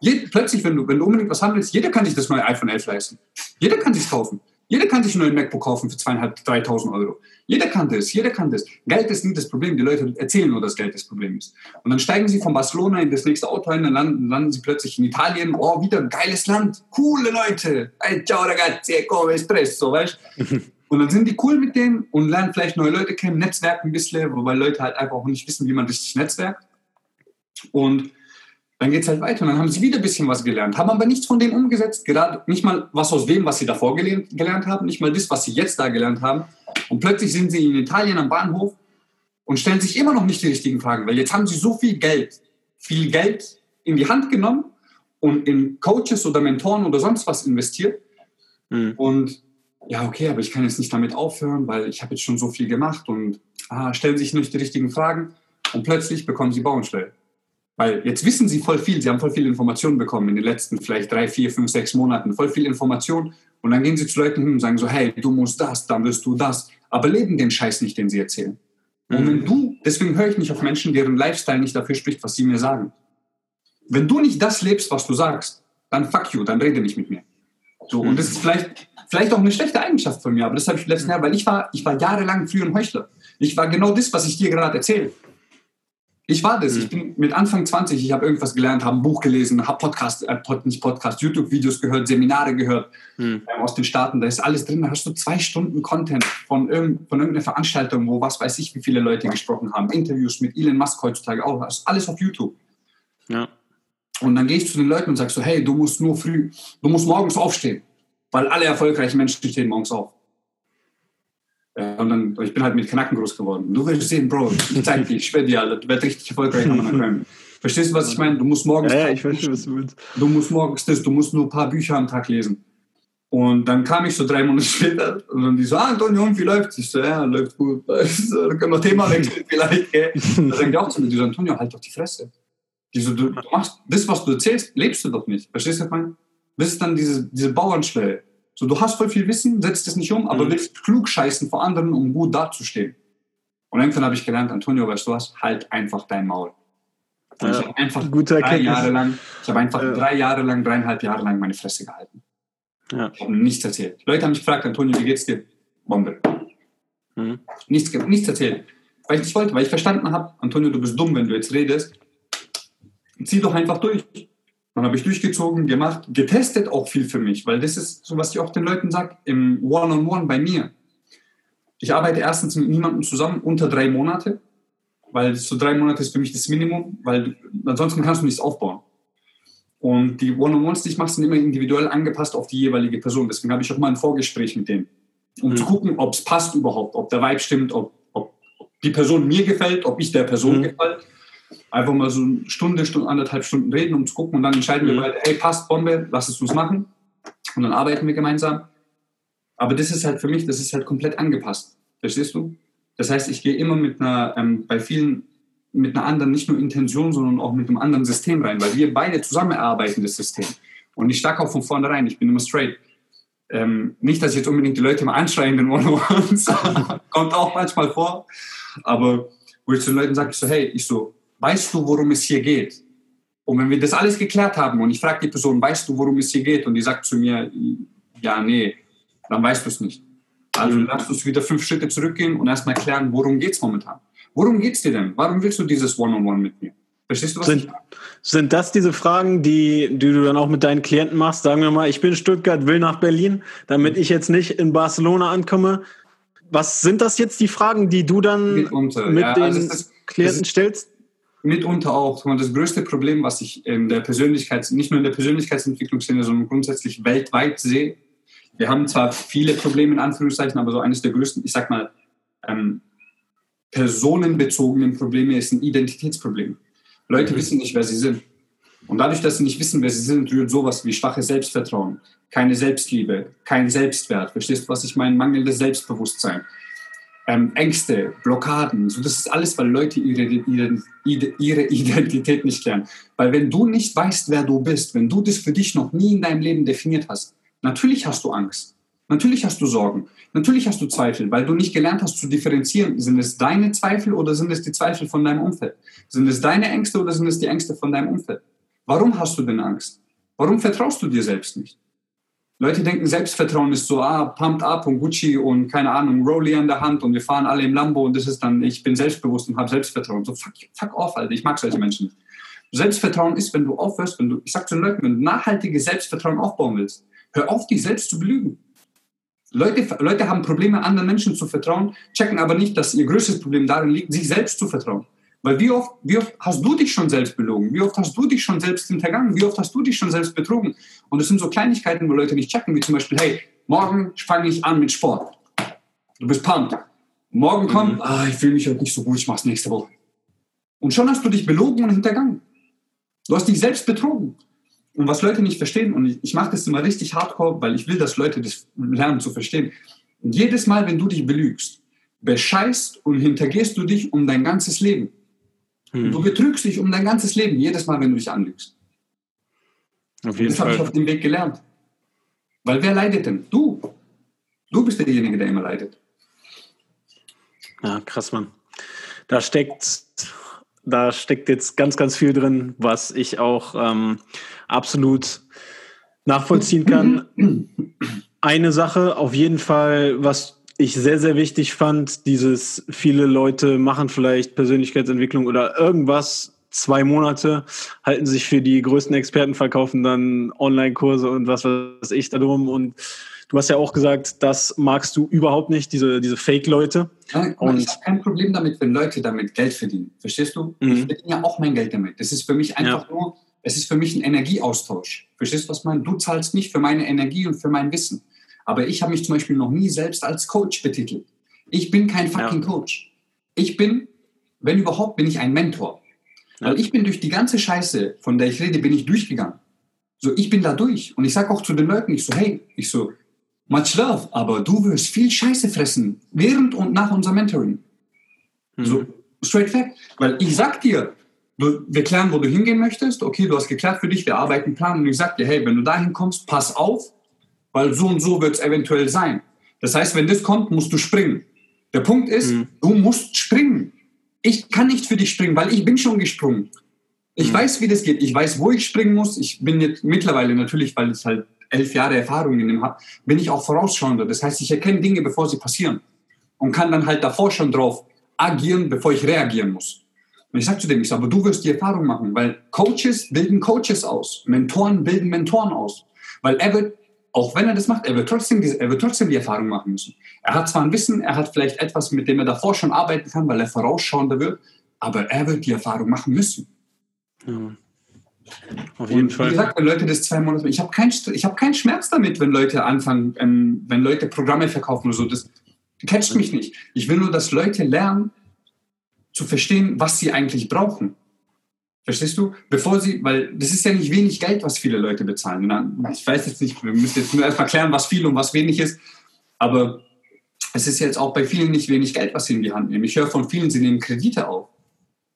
Je, plötzlich, wenn du, wenn du unbedingt was haben willst, jeder kann sich das neue iPhone 11 leisten. Jeder kann sich kaufen. Jeder kann sich einen neuen MacBook kaufen für zweieinhalb, dreitausend Euro. Jeder kann das, jeder kann das. Geld ist nie das Problem. Die Leute erzählen nur, dass Geld das Problem ist. Und dann steigen sie von Barcelona in das nächste Auto ein, dann landen, landen sie plötzlich in Italien. Oh, wieder ein geiles Land. Coole Leute. Hey, ciao ragazzi, come espresso, weißt <laughs> Und dann sind die cool mit denen und lernen vielleicht neue Leute kennen, Netzwerken ein bisschen, wobei Leute halt einfach auch nicht wissen, wie man richtig netzwerkt. Und dann geht es halt weiter und dann haben sie wieder ein bisschen was gelernt, haben aber nichts von dem umgesetzt, gerade nicht mal was aus dem, was sie davor gelernt, gelernt haben, nicht mal das, was sie jetzt da gelernt haben. Und plötzlich sind sie in Italien am Bahnhof und stellen sich immer noch nicht die richtigen Fragen, weil jetzt haben sie so viel Geld, viel Geld in die Hand genommen und in Coaches oder Mentoren oder sonst was investiert. Mhm. Und ja, okay, aber ich kann jetzt nicht damit aufhören, weil ich habe jetzt schon so viel gemacht und ah, stellen sich nicht die richtigen Fragen und plötzlich bekommen sie Bauernstelle. Weil jetzt wissen sie voll viel, sie haben voll viel Informationen bekommen in den letzten vielleicht drei, vier, fünf, sechs Monaten, voll viel Information und dann gehen sie zu Leuten hin und sagen so, hey, du musst das, dann wirst du das, aber leben den Scheiß nicht, den sie erzählen. Und wenn mhm. du, deswegen höre ich nicht auf Menschen, deren Lifestyle nicht dafür spricht, was sie mir sagen. Wenn du nicht das lebst, was du sagst, dann fuck you, dann rede nicht mit mir. So, und das ist vielleicht, vielleicht auch eine schlechte Eigenschaft von mir, aber das habe ich letzten Jahr, weil ich war, ich war jahrelang früher ein Heuchler. Ich war genau das, was ich dir gerade erzähle. Ich war das. Ich bin mit Anfang 20, ich habe irgendwas gelernt, habe ein Buch gelesen, habe Podcast, äh, nicht Podcast, YouTube-Videos gehört, Seminare gehört mhm. äh, aus den Staaten. Da ist alles drin. Da hast du zwei Stunden Content von, irgend, von irgendeiner Veranstaltung, wo was weiß ich, wie viele Leute gesprochen haben. Interviews mit Elon Musk heutzutage auch. Das ist alles auf YouTube. Ja. Und dann gehe ich zu den Leuten und sage so, hey, du musst nur früh, du musst morgens aufstehen. Weil alle erfolgreichen Menschen stehen morgens auf. Ja, und dann, ich bin halt mit Knacken groß geworden. Du wirst sehen, Bro, ich zeig dir, ich schwör dir, du wirst richtig erfolgreich haben. <laughs> Verstehst du, was ich meine? Du musst morgens. Ja, ja ich verstehe, was du willst. Du musst morgens das, du musst nur ein paar Bücher am Tag lesen. Und dann kam ich so drei Monate <laughs> später und dann die so, ah, Antonio, wie läuft's? Ich so, ja, läuft gut. <laughs> Dann können wir Thema wechseln vielleicht, gell? Da sagen die auch zu mir, die so, Antonio, halt doch die Fresse. Die so, du, du machst das, was du erzählst, lebst du doch nicht. Verstehst du, was ich meine? Das ist dann diese, diese Bauernschwelle. So, du hast voll viel Wissen, setzt es nicht um, aber mhm. willst klug scheißen vor anderen, um gut dazustehen. Und irgendwann habe ich gelernt, Antonio, weißt du was, halt einfach dein Maul. Und ja, ich habe einfach drei Erkenntnis. Jahre lang, ich habe einfach ja. drei Jahre lang, dreieinhalb Jahre lang meine Fresse gehalten. Ja. Ich habe nichts erzählt. Leute haben mich gefragt, Antonio, wie geht's dir? Bombe. Mhm. Nichts, nichts erzählt. Weil ich nicht wollte, weil ich verstanden habe, Antonio, du bist dumm, wenn du jetzt redest. Zieh doch einfach durch. Dann habe ich durchgezogen, gemacht, getestet auch viel für mich, weil das ist so, was ich auch den Leuten sage, im One-on-One -on -One bei mir. Ich arbeite erstens mit niemandem zusammen unter drei Monate, weil so drei Monate ist für mich das Minimum, weil ansonsten kannst du nichts aufbauen. Und die One-on-Ones, die ich mache, sind immer individuell angepasst auf die jeweilige Person. Deswegen habe ich auch mal ein Vorgespräch mit denen, um mhm. zu gucken, ob es passt überhaupt, ob der Vibe stimmt, ob, ob, die Person mir gefällt, ob ich der Person mhm. gefällt einfach mal so eine Stunde, Stunde, anderthalb Stunden reden, um zu gucken und dann entscheiden mhm. wir beide, hey, passt, Bombe, lass es uns machen. Und dann arbeiten wir gemeinsam. Aber das ist halt für mich, das ist halt komplett angepasst. Verstehst du? Das heißt, ich gehe immer mit einer, ähm, bei vielen, mit einer anderen, nicht nur Intention, sondern auch mit einem anderen System rein, weil wir beide zusammenarbeiten, das System. Und ich stacke auch von vornherein, ich bin immer straight. Ähm, nicht, dass ich jetzt unbedingt die Leute mal anschreien, den One-on-Ones, <laughs> kommt auch manchmal vor, aber wo ich zu den Leuten sage, ich so, hey, ich so, weißt du, worum es hier geht? Und wenn wir das alles geklärt haben und ich frage die Person, weißt du, worum es hier geht? Und die sagt zu mir, ja, nee, dann weißt du es nicht. Also mhm. lass uns wieder fünf Schritte zurückgehen und erstmal klären, worum geht es momentan? Worum geht es dir denn? Warum willst du dieses One-on-One -on -One mit mir? Verstehst du, was sind, ich Sind das diese Fragen, die, die du dann auch mit deinen Klienten machst? Sagen wir mal, ich bin Stuttgart, will nach Berlin, damit ich jetzt nicht in Barcelona ankomme. Was sind das jetzt die Fragen, die du dann Mitunter, mit ja, den also das, Klienten das, stellst? Mitunter auch das größte Problem, was ich in der Persönlichkeits-, nicht nur in der Persönlichkeitsentwicklung sehe, sondern grundsätzlich weltweit sehe. Wir haben zwar viele Probleme in Anführungszeichen, aber so eines der größten, ich sag mal, ähm, personenbezogenen Probleme ist ein Identitätsproblem. Leute mhm. wissen nicht, wer sie sind. Und dadurch, dass sie nicht wissen, wer sie sind, rührt sowas wie schwaches Selbstvertrauen, keine Selbstliebe, kein Selbstwert. Verstehst du, was ich meine? Mangelndes Selbstbewusstsein ähm, Ängste, Blockaden. So, das ist alles, weil Leute ihre, ihre, Identität nicht lernen. Weil wenn du nicht weißt, wer du bist, wenn du das für dich noch nie in deinem Leben definiert hast, natürlich hast du Angst. Natürlich hast du Sorgen. Natürlich hast du Zweifel, weil du nicht gelernt hast zu differenzieren. Sind es deine Zweifel oder sind es die Zweifel von deinem Umfeld? Sind es deine Ängste oder sind es die Ängste von deinem Umfeld? Warum hast du denn Angst? Warum vertraust du dir selbst nicht? Leute denken, Selbstvertrauen ist so, ah, pumped up und Gucci und keine Ahnung, Rolli an der Hand und wir fahren alle im Lambo und das ist dann, ich bin selbstbewusst und habe Selbstvertrauen. So, fuck, fuck off, Alter, ich mag solche Menschen. Selbstvertrauen ist, wenn du aufhörst, wenn du, ich sag zu den Leuten, wenn du nachhaltiges Selbstvertrauen aufbauen willst, hör auf, dich selbst zu belügen. Leute, Leute haben Probleme, anderen Menschen zu vertrauen, checken aber nicht, dass ihr größtes Problem darin liegt, sich selbst zu vertrauen. Weil wie oft, wie oft hast du dich schon selbst belogen? Wie oft hast du dich schon selbst hintergangen? Wie oft hast du dich schon selbst betrogen? Und es sind so Kleinigkeiten, wo Leute nicht checken, wie zum Beispiel, hey, morgen fange ich an mit Sport. Du bist pumped. Morgen kommt, mhm. ah, ich fühle mich heute nicht so gut, ich mach's nächste Woche. Und schon hast du dich belogen und hintergangen. Du hast dich selbst betrogen. Und was Leute nicht verstehen, und ich, ich mache das immer richtig hardcore, weil ich will, dass Leute das lernen zu verstehen. Und jedes Mal, wenn du dich belügst, bescheißt und hintergehst du dich um dein ganzes Leben. Hm. Du betrügst dich um dein ganzes Leben, jedes Mal, wenn du dich anlügst. Auf jeden das habe ich auf dem Weg gelernt. Weil wer leidet denn? Du. Du bist derjenige, der immer leidet. Ja, krass, Mann. Da steckt, da steckt jetzt ganz, ganz viel drin, was ich auch ähm, absolut nachvollziehen kann. <clears throat> Eine Sache auf jeden Fall, was ich sehr, sehr wichtig fand, dieses viele Leute machen vielleicht Persönlichkeitsentwicklung oder irgendwas zwei Monate, halten sich für die größten Experten, verkaufen dann Online-Kurse und was weiß ich darum. Und du hast ja auch gesagt, das magst du überhaupt nicht, diese, diese Fake-Leute. Ja, ich habe kein Problem damit, wenn Leute damit Geld verdienen. Verstehst du? Mhm. Ich verdiene ja auch mein Geld damit. Das ist für mich einfach ja. nur, es ist für mich ein Energieaustausch. Verstehst du, was ich meine? Du zahlst mich für meine Energie und für mein Wissen. Aber ich habe mich zum Beispiel noch nie selbst als Coach betitelt. Ich bin kein fucking ja. Coach. Ich bin, wenn überhaupt, bin ich ein Mentor. Ja. Weil ich bin durch die ganze Scheiße, von der ich rede, bin ich durchgegangen. So, ich bin da durch. Und ich sage auch zu den Leuten, ich so, hey, ich so, much love, aber du wirst viel Scheiße fressen, während und nach unserem Mentoring. Mhm. So, straight fact. Weil ich sag dir, du, wir klären, wo du hingehen möchtest. Okay, du hast geklärt für dich, wir arbeiten einen Plan. Und ich sag dir, hey, wenn du dahin kommst, pass auf, weil so und so wird es eventuell sein. Das heißt, wenn das kommt, musst du springen. Der Punkt ist, mhm. du musst springen. Ich kann nicht für dich springen, weil ich bin schon gesprungen. Ich mhm. weiß, wie das geht. Ich weiß, wo ich springen muss. Ich bin jetzt mittlerweile natürlich, weil ich halt elf Jahre Erfahrung in dem habe, bin ich auch vorausschauender. Das heißt, ich erkenne Dinge, bevor sie passieren und kann dann halt davor schon drauf agieren, bevor ich reagieren muss. Und ich sage zu dem, ich sage, aber du wirst die Erfahrung machen, weil Coaches bilden Coaches aus, Mentoren bilden Mentoren aus. Weil er wird auch wenn er das macht, er wird, trotzdem, er wird trotzdem die Erfahrung machen müssen. Er hat zwar ein Wissen, er hat vielleicht etwas, mit dem er davor schon arbeiten kann, weil er vorausschauender wird, aber er wird die Erfahrung machen müssen. Ja. Auf jeden und Fall. Wie gesagt, wenn Leute das zwei Monate, ich habe keinen hab kein Schmerz damit, wenn Leute anfangen, ähm, wenn Leute Programme verkaufen oder so, das catcht mich nicht. Ich will nur, dass Leute lernen, zu verstehen, was sie eigentlich brauchen. Verstehst du? Bevor sie, weil das ist ja nicht wenig Geld, was viele Leute bezahlen. Ich weiß jetzt nicht, wir müssen jetzt nur erstmal klären, was viel und was wenig ist. Aber es ist jetzt auch bei vielen nicht wenig Geld, was sie in die Hand nehmen. Ich höre von vielen, sie nehmen Kredite auf.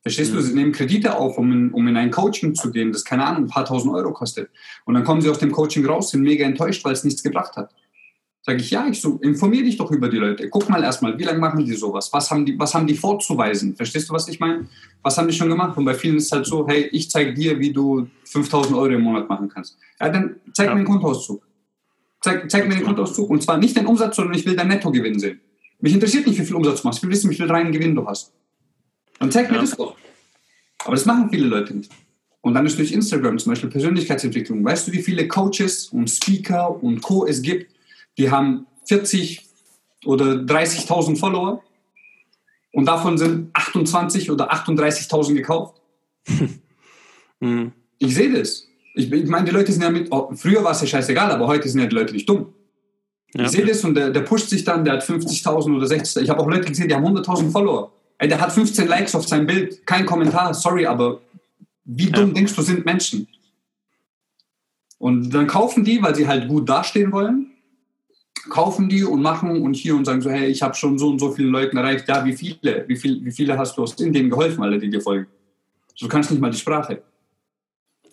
Verstehst mhm. du? Sie nehmen Kredite auf, um in, um in ein Coaching zu gehen, das keine Ahnung, ein paar tausend Euro kostet. Und dann kommen sie aus dem Coaching raus, sind mega enttäuscht, weil es nichts gebracht hat. Sage ich, ja, ich so, informiere dich doch über die Leute. Guck mal erstmal, wie lange machen die sowas? Was haben die, was haben die vorzuweisen? Verstehst du, was ich meine? Was haben die schon gemacht? Und bei vielen ist es halt so, hey, ich zeige dir, wie du 5000 Euro im Monat machen kannst. Ja, dann zeig ja. mir den Kontoauszug. Zeig, zeig mir den Kontoauszug. Und zwar nicht den Umsatz, sondern ich will dein Nettogewinn sehen. Mich interessiert nicht, wie viel Umsatz du machst. Ich will wissen, wie viel reinen Gewinn du hast. Dann zeig mir ja. das doch. Aber das machen viele Leute nicht. Und dann ist durch Instagram zum Beispiel Persönlichkeitsentwicklung. Weißt du, wie viele Coaches und Speaker und Co. es gibt, die haben 40 oder 30.000 Follower und davon sind 28 oder 38.000 gekauft. <laughs> mhm. Ich sehe das. Ich, ich meine, die Leute sind ja mit, oh, früher war es ja scheißegal, aber heute sind ja die Leute nicht dumm. Ja. Ich sehe das und der, der pusht sich dann, der hat 50.000 oder 60.000. Ich habe auch Leute gesehen, die haben 100.000 Follower. Ey, der hat 15 Likes auf sein Bild, kein Kommentar, sorry, aber wie dumm ja. denkst du, sind Menschen? Und dann kaufen die, weil sie halt gut dastehen wollen, kaufen die und machen und hier und sagen so, hey, ich habe schon so und so viele Leuten erreicht. Ja, wie viele? Wie, viel, wie viele hast du aus Indien geholfen, alle, die dir folgen? Du kannst nicht mal die Sprache.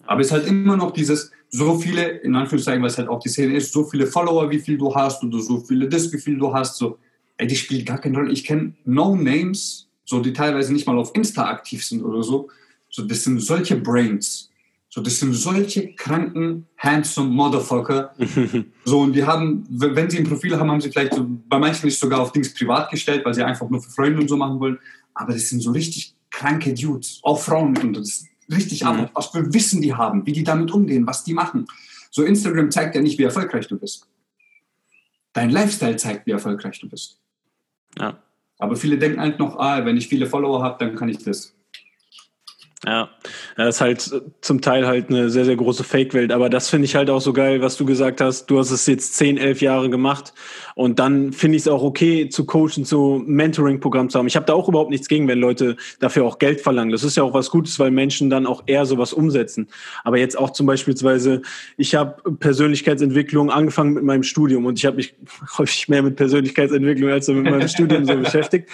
Aber es ist halt immer noch dieses, so viele, in Anführungszeichen, weil es halt auch die Szene ist, so viele Follower, wie viel du hast oder so viele das, wie viel du hast. So, ey, die spielt gar keine Rolle. Ich kenne No-Names, so die teilweise nicht mal auf Insta aktiv sind oder so. So, das sind solche Brains. So, das sind solche kranken, handsome Motherfucker. <laughs> so, und die haben, wenn sie ein Profil haben, haben sie vielleicht so, bei manchen nicht sogar auf Dings privat gestellt, weil sie einfach nur für Freunde und so machen wollen. Aber das sind so richtig kranke Dudes, auch Frauen und das ist richtig mhm. was für Wissen die haben, wie die damit umgehen, was die machen. So, Instagram zeigt ja nicht, wie erfolgreich du bist. dein Lifestyle zeigt, wie erfolgreich du bist. Ja. Aber viele denken halt noch, ah, wenn ich viele Follower habe, dann kann ich das. Ja, das ist halt zum Teil halt eine sehr, sehr große Fake-Welt. Aber das finde ich halt auch so geil, was du gesagt hast. Du hast es jetzt zehn, elf Jahre gemacht. Und dann finde ich es auch okay, zu coachen, zu Mentoring-Programm zu haben. Ich habe da auch überhaupt nichts gegen, wenn Leute dafür auch Geld verlangen. Das ist ja auch was Gutes, weil Menschen dann auch eher sowas umsetzen. Aber jetzt auch zum Beispiel, ich habe Persönlichkeitsentwicklung angefangen mit meinem Studium und ich habe mich <laughs> häufig mehr mit Persönlichkeitsentwicklung als mit meinem Studium so <laughs> beschäftigt.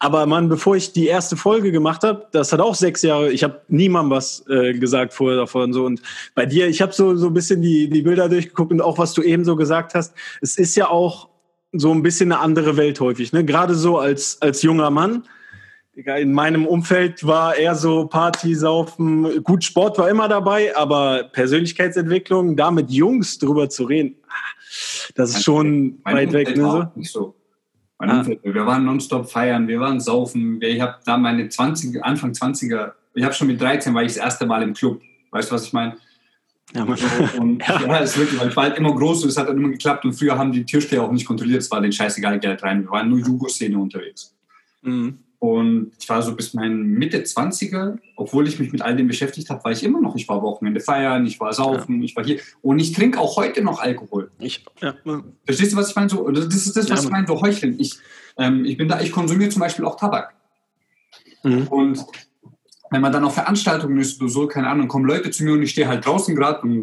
Aber man, bevor ich die erste Folge gemacht habe, das hat auch sechs Jahre, ich habe niemandem was äh, gesagt vorher davon. So. Und bei dir, ich habe so, so ein bisschen die, die Bilder durchgeguckt und auch was du eben so gesagt hast, es ist ja auch so ein bisschen eine andere Welt häufig. Ne? Gerade so als, als junger Mann. In meinem Umfeld war eher so Party, Saufen, gut, Sport war immer dabei, aber Persönlichkeitsentwicklung, da mit Jungs drüber zu reden, das ist schon weit weg. Ne? So. Nicht so. Ah. Wir waren nonstop feiern, wir waren saufen. Ich habe da meine 20, Anfang 20er, ich habe schon mit 13 war ich das erste Mal im Club. Weißt du, was ich meine? Ja, und <laughs> ja. ja, ist wirklich, weil ich war halt immer groß und es hat dann immer geklappt und früher haben die Türsteher auch nicht kontrolliert, es war den scheißegal Geld rein. Wir waren nur Jugo-Szene unterwegs. Mhm. Und ich war so bis mein Mitte 20er, obwohl ich mich mit all dem beschäftigt habe, war ich immer noch. Ich war Wochenende feiern, ich war saufen, ja. ich war hier. Und ich trinke auch heute noch Alkohol. Ich, ja. Verstehst du, was ich meine? So, das ist das, was ja. ich meine, so heucheln. Ich, ähm, ich bin da, ich konsumiere zum Beispiel auch Tabak. Mhm. Und wenn man dann auf Veranstaltungen ist oder so, keine Ahnung, kommen Leute zu mir und ich stehe halt draußen gerade und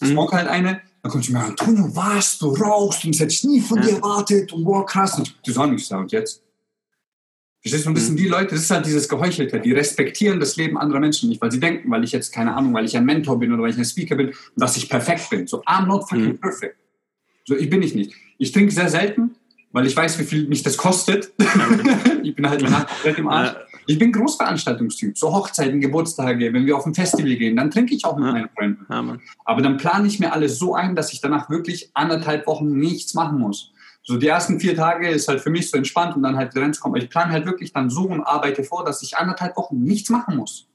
mhm. smoke halt eine. Dann kommt sie mir, Antonio, was, du rauchst und das hätte ich nie von dir erwartet und boah, krass. Und ich, das auch nicht sagen, und jetzt? Verstehst du, ein bisschen mhm. die Leute, das ist halt dieses Geheuchelte, die respektieren das Leben anderer Menschen nicht, weil sie denken, weil ich jetzt, keine Ahnung, weil ich ein Mentor bin oder weil ich ein Speaker bin, dass ich perfekt bin. So, I'm not fucking mhm. perfect. So, ich bin ich nicht. Ich trinke sehr selten, weil ich weiß, wie viel mich das kostet. <laughs> ich bin halt komplett im Arsch. Ich bin Großveranstaltungstyp, so Hochzeiten, Geburtstage, wenn wir auf ein Festival gehen, dann trinke ich auch mit meinen Freunden. Aber dann plane ich mir alles so ein, dass ich danach wirklich anderthalb Wochen nichts machen muss. So die ersten vier Tage ist halt für mich so entspannt und dann halt Grenz kommen. Aber ich plane halt wirklich dann so und arbeite vor, dass ich anderthalb Wochen nichts machen muss.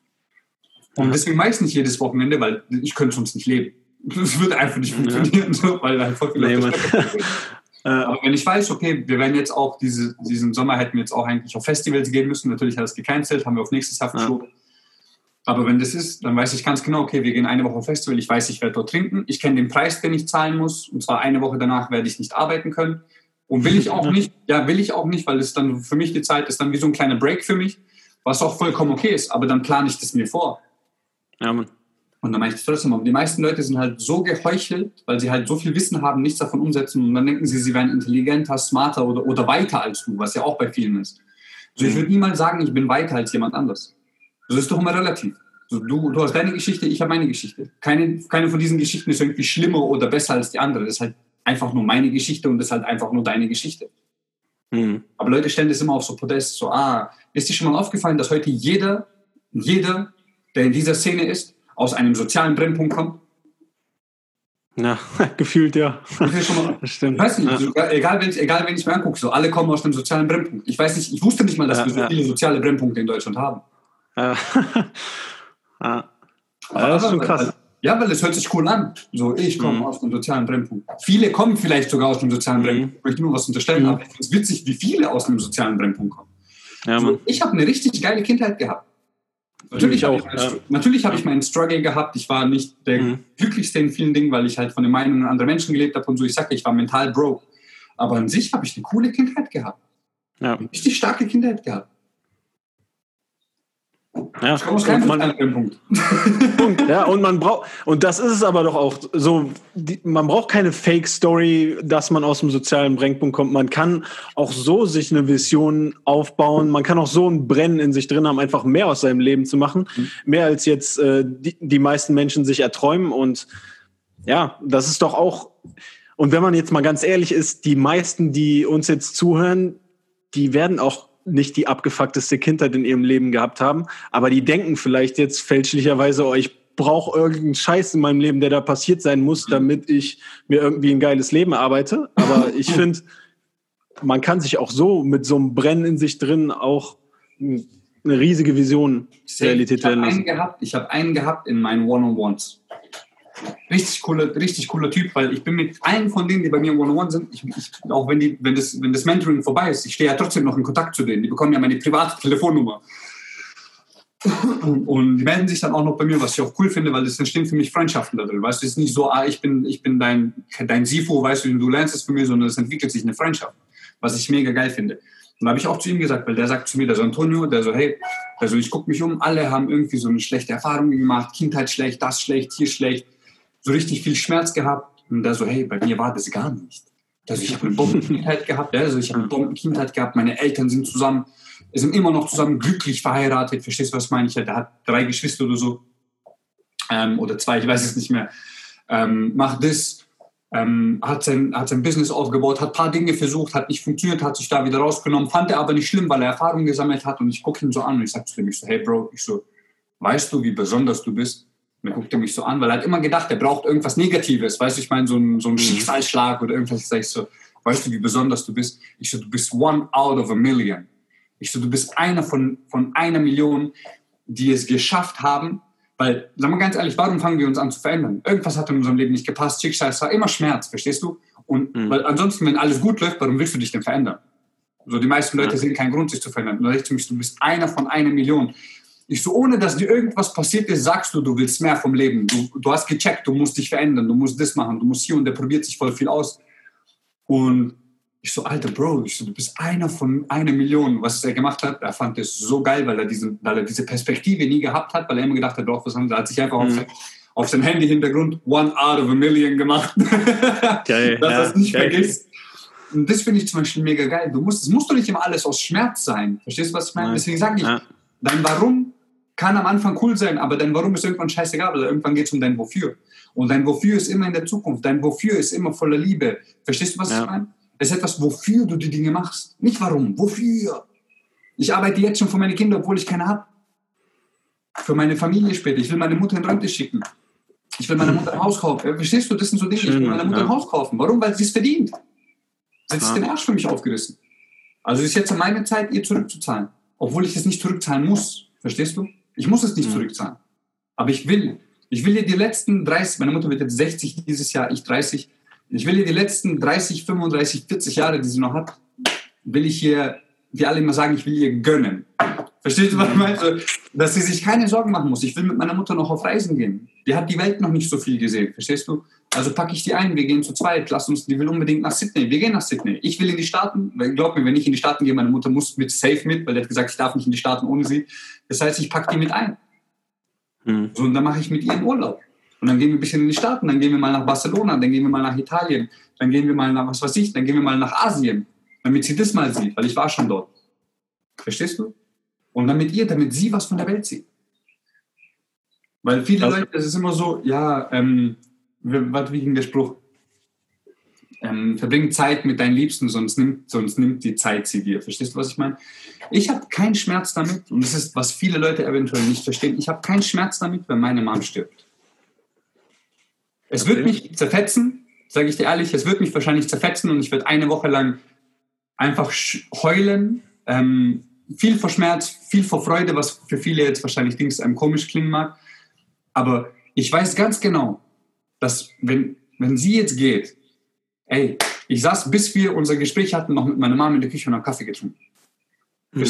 Und deswegen meist nicht jedes Wochenende, weil ich könnte sonst nicht leben. <laughs> Das würde einfach nicht funktionieren, ja. weil halt voll viel nee, <laughs> Aber wenn ich weiß, okay, wir werden jetzt auch diese, diesen Sommer hätten wir jetzt auch eigentlich auf Festivals gehen müssen. Natürlich hat es gecancelt, haben wir auf nächstes Jahr verschoben. Ja. Aber wenn das ist, dann weiß ich ganz genau, okay, wir gehen eine Woche auf Festival, ich weiß, ich werde dort trinken, ich kenne den Preis, den ich zahlen muss, und zwar eine Woche danach werde ich nicht arbeiten können. Und will ich auch nicht, ja, will ich auch nicht, weil es dann für mich die Zeit ist dann wie so ein kleiner Break für mich, was auch vollkommen okay ist, aber dann plane ich das mir vor. Ja, Mann. Und dann meine ich das trotzdem, aber die meisten Leute sind halt so geheuchelt, weil sie halt so viel Wissen haben, nichts davon umsetzen und dann denken sie, sie wären intelligenter, smarter oder, oder weiter als du, was ja auch bei vielen ist. Also ich mhm. würde niemals sagen, ich bin weiter als jemand anders. Das ist doch immer relativ. Also du, du hast deine Geschichte, ich habe meine Geschichte. Keine, keine von diesen Geschichten ist irgendwie schlimmer oder besser als die andere. Das ist halt einfach nur meine Geschichte und das ist halt einfach nur deine Geschichte. Mhm. Aber Leute stellen das immer auf so Podest, so, ah, ist dir schon mal aufgefallen, dass heute jeder, jeder, der in dieser Szene ist, aus einem sozialen Brennpunkt kommt? Ja, <laughs> gefühlt ja. Das, <laughs> stimmt. Weiß nicht, ja. egal, wenn ich, egal wenn ich mir angucke, so alle kommen aus einem sozialen Brennpunkt. Ich weiß nicht, ich wusste nicht mal, dass ja, wir so ja. viele soziale Brennpunkte in Deutschland haben. Ja. <laughs> ja. das ist schon krass. Ja, weil es hört sich cool an. So, ich komme mhm. aus einem sozialen Brennpunkt. Viele kommen vielleicht sogar aus einem sozialen mhm. Brennpunkt. Ich möchte nur was unterstellen, mhm. aber ich finde es witzig, wie viele aus einem sozialen Brennpunkt kommen. Ja, so, ich habe eine richtig geile Kindheit gehabt. Natürlich habe ich, ja. natürlich hab ich meinen Struggle gehabt. Ich war nicht der mhm. glücklichste in vielen Dingen, weil ich halt von den Meinungen anderer Menschen gelebt habe und so. Ich sage, ich war mental broke. Aber an sich habe ich eine coole Kindheit gehabt. Ja. Eine richtig starke Kindheit gehabt. Ja, und man, Punkt. <laughs> Punkt. Ja, und man braucht, und das ist es aber doch auch so, die, man braucht keine Fake-Story, dass man aus dem sozialen Brennpunkt kommt. Man kann auch so sich eine Vision aufbauen. Man kann auch so ein Brennen in sich drin haben, einfach mehr aus seinem Leben zu machen. Mhm. Mehr als jetzt äh, die, die meisten Menschen sich erträumen. Und ja, das ist doch auch, und wenn man jetzt mal ganz ehrlich ist, die meisten, die uns jetzt zuhören, die werden auch nicht die abgefuckteste Kindheit in ihrem Leben gehabt haben, aber die denken vielleicht jetzt fälschlicherweise, oh, ich brauche irgendeinen Scheiß in meinem Leben, der da passiert sein muss, damit ich mir irgendwie ein geiles Leben arbeite. Aber ich finde, man kann sich auch so mit so einem Brennen in sich drin auch eine riesige Vision Realität werden lassen. Ich habe einen gehabt in meinen One-on-Ones. Richtig cooler, richtig cooler Typ, weil ich bin mit allen von denen, die bei mir One-on-One sind, ich, ich, auch wenn, die, wenn, das, wenn das Mentoring vorbei ist, ich stehe ja trotzdem noch in Kontakt zu denen. Die bekommen ja meine private Telefonnummer. Und die melden sich dann auch noch bei mir, was ich auch cool finde, weil es entstehen für mich Freundschaften da drin. Weißt du, es ist nicht so, ah, ich bin, ich bin dein, dein Sifo, weißt du, du lernst es für mich, sondern es entwickelt sich eine Freundschaft, was ich mega geil finde. Und da habe ich auch zu ihm gesagt, weil der sagt zu mir, der so Antonio, der so, hey, also ich gucke mich um, alle haben irgendwie so eine schlechte Erfahrung gemacht, Kindheit schlecht, das schlecht, hier schlecht, so richtig viel Schmerz gehabt. Und der so, hey, bei mir war das gar nicht. Also ich habe eine Bombenkindheit gehabt, also ich habe eine Bombenkindheit gehabt, meine Eltern sind zusammen, sind immer noch zusammen glücklich verheiratet, verstehst du, was meine ich? Der hat drei Geschwister oder so, ähm, oder zwei, ich weiß es nicht mehr. Ähm, macht das, ähm, hat, sein, hat sein Business aufgebaut, hat ein paar Dinge versucht, hat nicht funktioniert, hat sich da wieder rausgenommen, fand er aber nicht schlimm, weil er Erfahrung gesammelt hat. Und ich gucke ihn so an und ich sage zu ihm, ich so, hey Bro, ich so, weißt du, wie besonders du bist? Und er guckt er mich so an, weil er hat immer gedacht, er braucht irgendwas Negatives, weißt du, ich meine, so ein, so ein mhm. Schicksalsschlag oder irgendwas. Ich sage so, weißt du, wie besonders du bist? Ich so, du bist one out of a million. Ich so, du bist einer von, von einer Million, die es geschafft haben, weil, sagen wir ganz ehrlich, warum fangen wir uns an zu verändern? Irgendwas hat in unserem Leben nicht gepasst, Schicksal, es war immer Schmerz, verstehst du? Und mhm. weil ansonsten, wenn alles gut läuft, warum willst du dich denn verändern? So, die meisten Leute ja. sehen keinen Grund, sich zu verändern. Und ich mich, du bist einer von einer Million. Ich so, ohne dass dir irgendwas passiert ist, sagst du, du willst mehr vom Leben. Du, du hast gecheckt, du musst dich verändern, du musst das machen, du musst hier und der probiert sich voll viel aus. Und ich so, alter Bro, ich so, du bist einer von einer Million. Was er gemacht hat, er fand es so geil, weil er, diesen, weil er diese Perspektive nie gehabt hat, weil er immer gedacht hat, er braucht was anderes. Er hat sich einfach mhm. auf, sein, auf sein Handy-Hintergrund One out of a Million gemacht. Geil. <laughs> Dass ja, er es nicht geil. vergisst. Und das finde ich zum Beispiel mega geil. Du musst, es muss doch nicht immer alles aus Schmerz sein. Verstehst du, was ich meine? Deswegen sage ich, ja. dein Warum kann am Anfang cool sein, aber dein Warum ist irgendwann scheißegal, weil irgendwann geht es um dein Wofür. Und dein Wofür ist immer in der Zukunft. Dein Wofür ist immer voller Liebe. Verstehst du, was ja. ich meine? Es ist etwas, wofür du die Dinge machst. Nicht warum, wofür. Ich arbeite jetzt schon für meine Kinder, obwohl ich keine habe. Für meine Familie später. Ich will meine Mutter in Rente schicken. Ich will meiner Mutter ein Haus kaufen. Verstehst du, das sind so Dinge. ich will meiner Mutter ja. ein Haus kaufen. Warum? Weil sie es verdient. Sie hat sich den Arsch für mich aufgerissen. Also es ist jetzt meine Zeit, ihr zurückzuzahlen. Obwohl ich es nicht zurückzahlen muss. Verstehst du? Ich muss es nicht mhm. zurückzahlen. Aber ich will. Ich will ihr die letzten 30, meine Mutter wird jetzt 60 dieses Jahr, ich 30, ich will ihr die letzten 30, 35, 40 Jahre, die sie noch hat, will ich ihr, wie alle immer sagen, ich will ihr gönnen. Verstehst du, was ich meine? Dass sie sich keine Sorgen machen muss. Ich will mit meiner Mutter noch auf Reisen gehen. Die hat die Welt noch nicht so viel gesehen. Verstehst du? Also packe ich die ein, wir gehen zu zweit, lass uns, die will unbedingt nach Sydney. Wir gehen nach Sydney. Ich will in die Staaten, glaub mir, wenn ich in die Staaten gehe, meine Mutter muss mit safe mit, weil die hat gesagt, ich darf nicht in die Staaten ohne sie. Das heißt, ich packe die mit ein. Mhm. So, und dann mache ich mit ihr einen Urlaub. Und dann gehen wir ein bisschen in die Staaten, dann gehen wir mal nach Barcelona, dann gehen wir mal nach Italien, dann gehen wir mal nach, was weiß ich, dann gehen wir mal nach Asien, damit sie das mal sieht, weil ich war schon dort. Verstehst du? Und dann mit ihr, damit sie was von der Welt sieht. Weil viele was? Leute, es ist immer so, ja, ähm, was wie ging der Spruch? Ähm, verbring Zeit mit deinen Liebsten, sonst nimmt, sonst nimmt die Zeit sie dir. Verstehst du, was ich meine? Ich habe keinen Schmerz damit, und das ist, was viele Leute eventuell nicht verstehen, ich habe keinen Schmerz damit, wenn meine Mom stirbt. Es okay. wird mich zerfetzen, sage ich dir ehrlich, es wird mich wahrscheinlich zerfetzen und ich werde eine Woche lang einfach heulen. Ähm, viel vor Schmerz, viel vor Freude, was für viele jetzt wahrscheinlich Dings einem komisch klingen mag. Aber ich weiß ganz genau, dass wenn, wenn sie jetzt geht, ey, ich saß, bis wir unser Gespräch hatten, noch mit meiner Mama in der Küche und haben Kaffee getrunken. Mhm.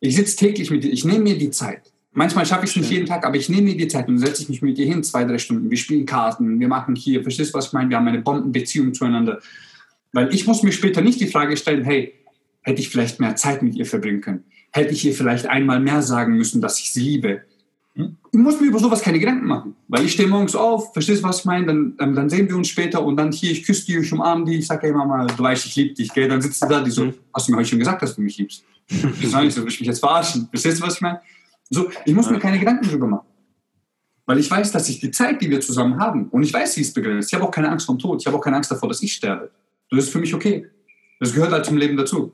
Ich sitze täglich mit dir, ich nehme mir die Zeit. Manchmal schaffe ich es nicht jeden Tag, aber ich nehme mir die Zeit und setze ich mich mit dir hin, zwei, drei Stunden. Wir spielen Karten, wir machen hier, verstehst du, was ich meine? Wir haben eine Bombenbeziehung zueinander. Weil ich muss mir später nicht die Frage stellen, hey, hätte ich vielleicht mehr Zeit mit ihr verbringen können? Hätte ich ihr vielleicht einmal mehr sagen müssen, dass ich sie liebe? Ich muss mir über sowas keine Gedanken machen. Weil ich stehe morgens auf, verstehst du, was ich meine? Dann, ähm, dann sehen wir uns später und dann hier, ich küsse die, ich umarme die, ich sage, hey Mama, du weißt, ich liebe dich, gell? Dann sitzt sie da, die so, mhm. hast du mir heute schon gesagt, dass du mich liebst? Ich sage, so, will ich mich jetzt verarschen? Verstehst du, was ich meine? So, ich muss mir keine Gedanken darüber machen. Weil ich weiß, dass ich die Zeit, die wir zusammen haben, und ich weiß, sie ist begrenzt. Ich habe auch keine Angst vor dem Tod. Ich habe auch keine Angst davor, dass ich sterbe. Das ist für mich okay. Das gehört halt zum Leben dazu.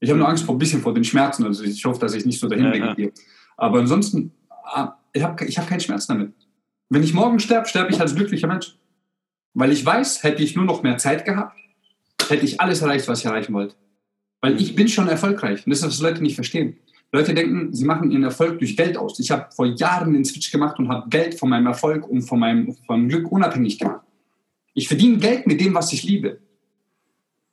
Ich habe nur Angst vor ein bisschen vor den Schmerzen. Also ich hoffe, dass ich nicht so dahin ja, ja. Aber ansonsten, ich habe ich hab keinen Schmerz damit. Wenn ich morgen sterbe, sterbe ich als glücklicher Mensch. Weil ich weiß, hätte ich nur noch mehr Zeit gehabt, hätte ich alles erreicht, was ich erreichen wollte. Weil ich bin schon erfolgreich. Und das ist, was Leute nicht verstehen. Leute denken, sie machen ihren Erfolg durch Geld aus. Ich habe vor Jahren den Switch gemacht und habe Geld von meinem Erfolg und von meinem, von meinem Glück unabhängig gemacht. Ich verdiene Geld mit dem, was ich liebe.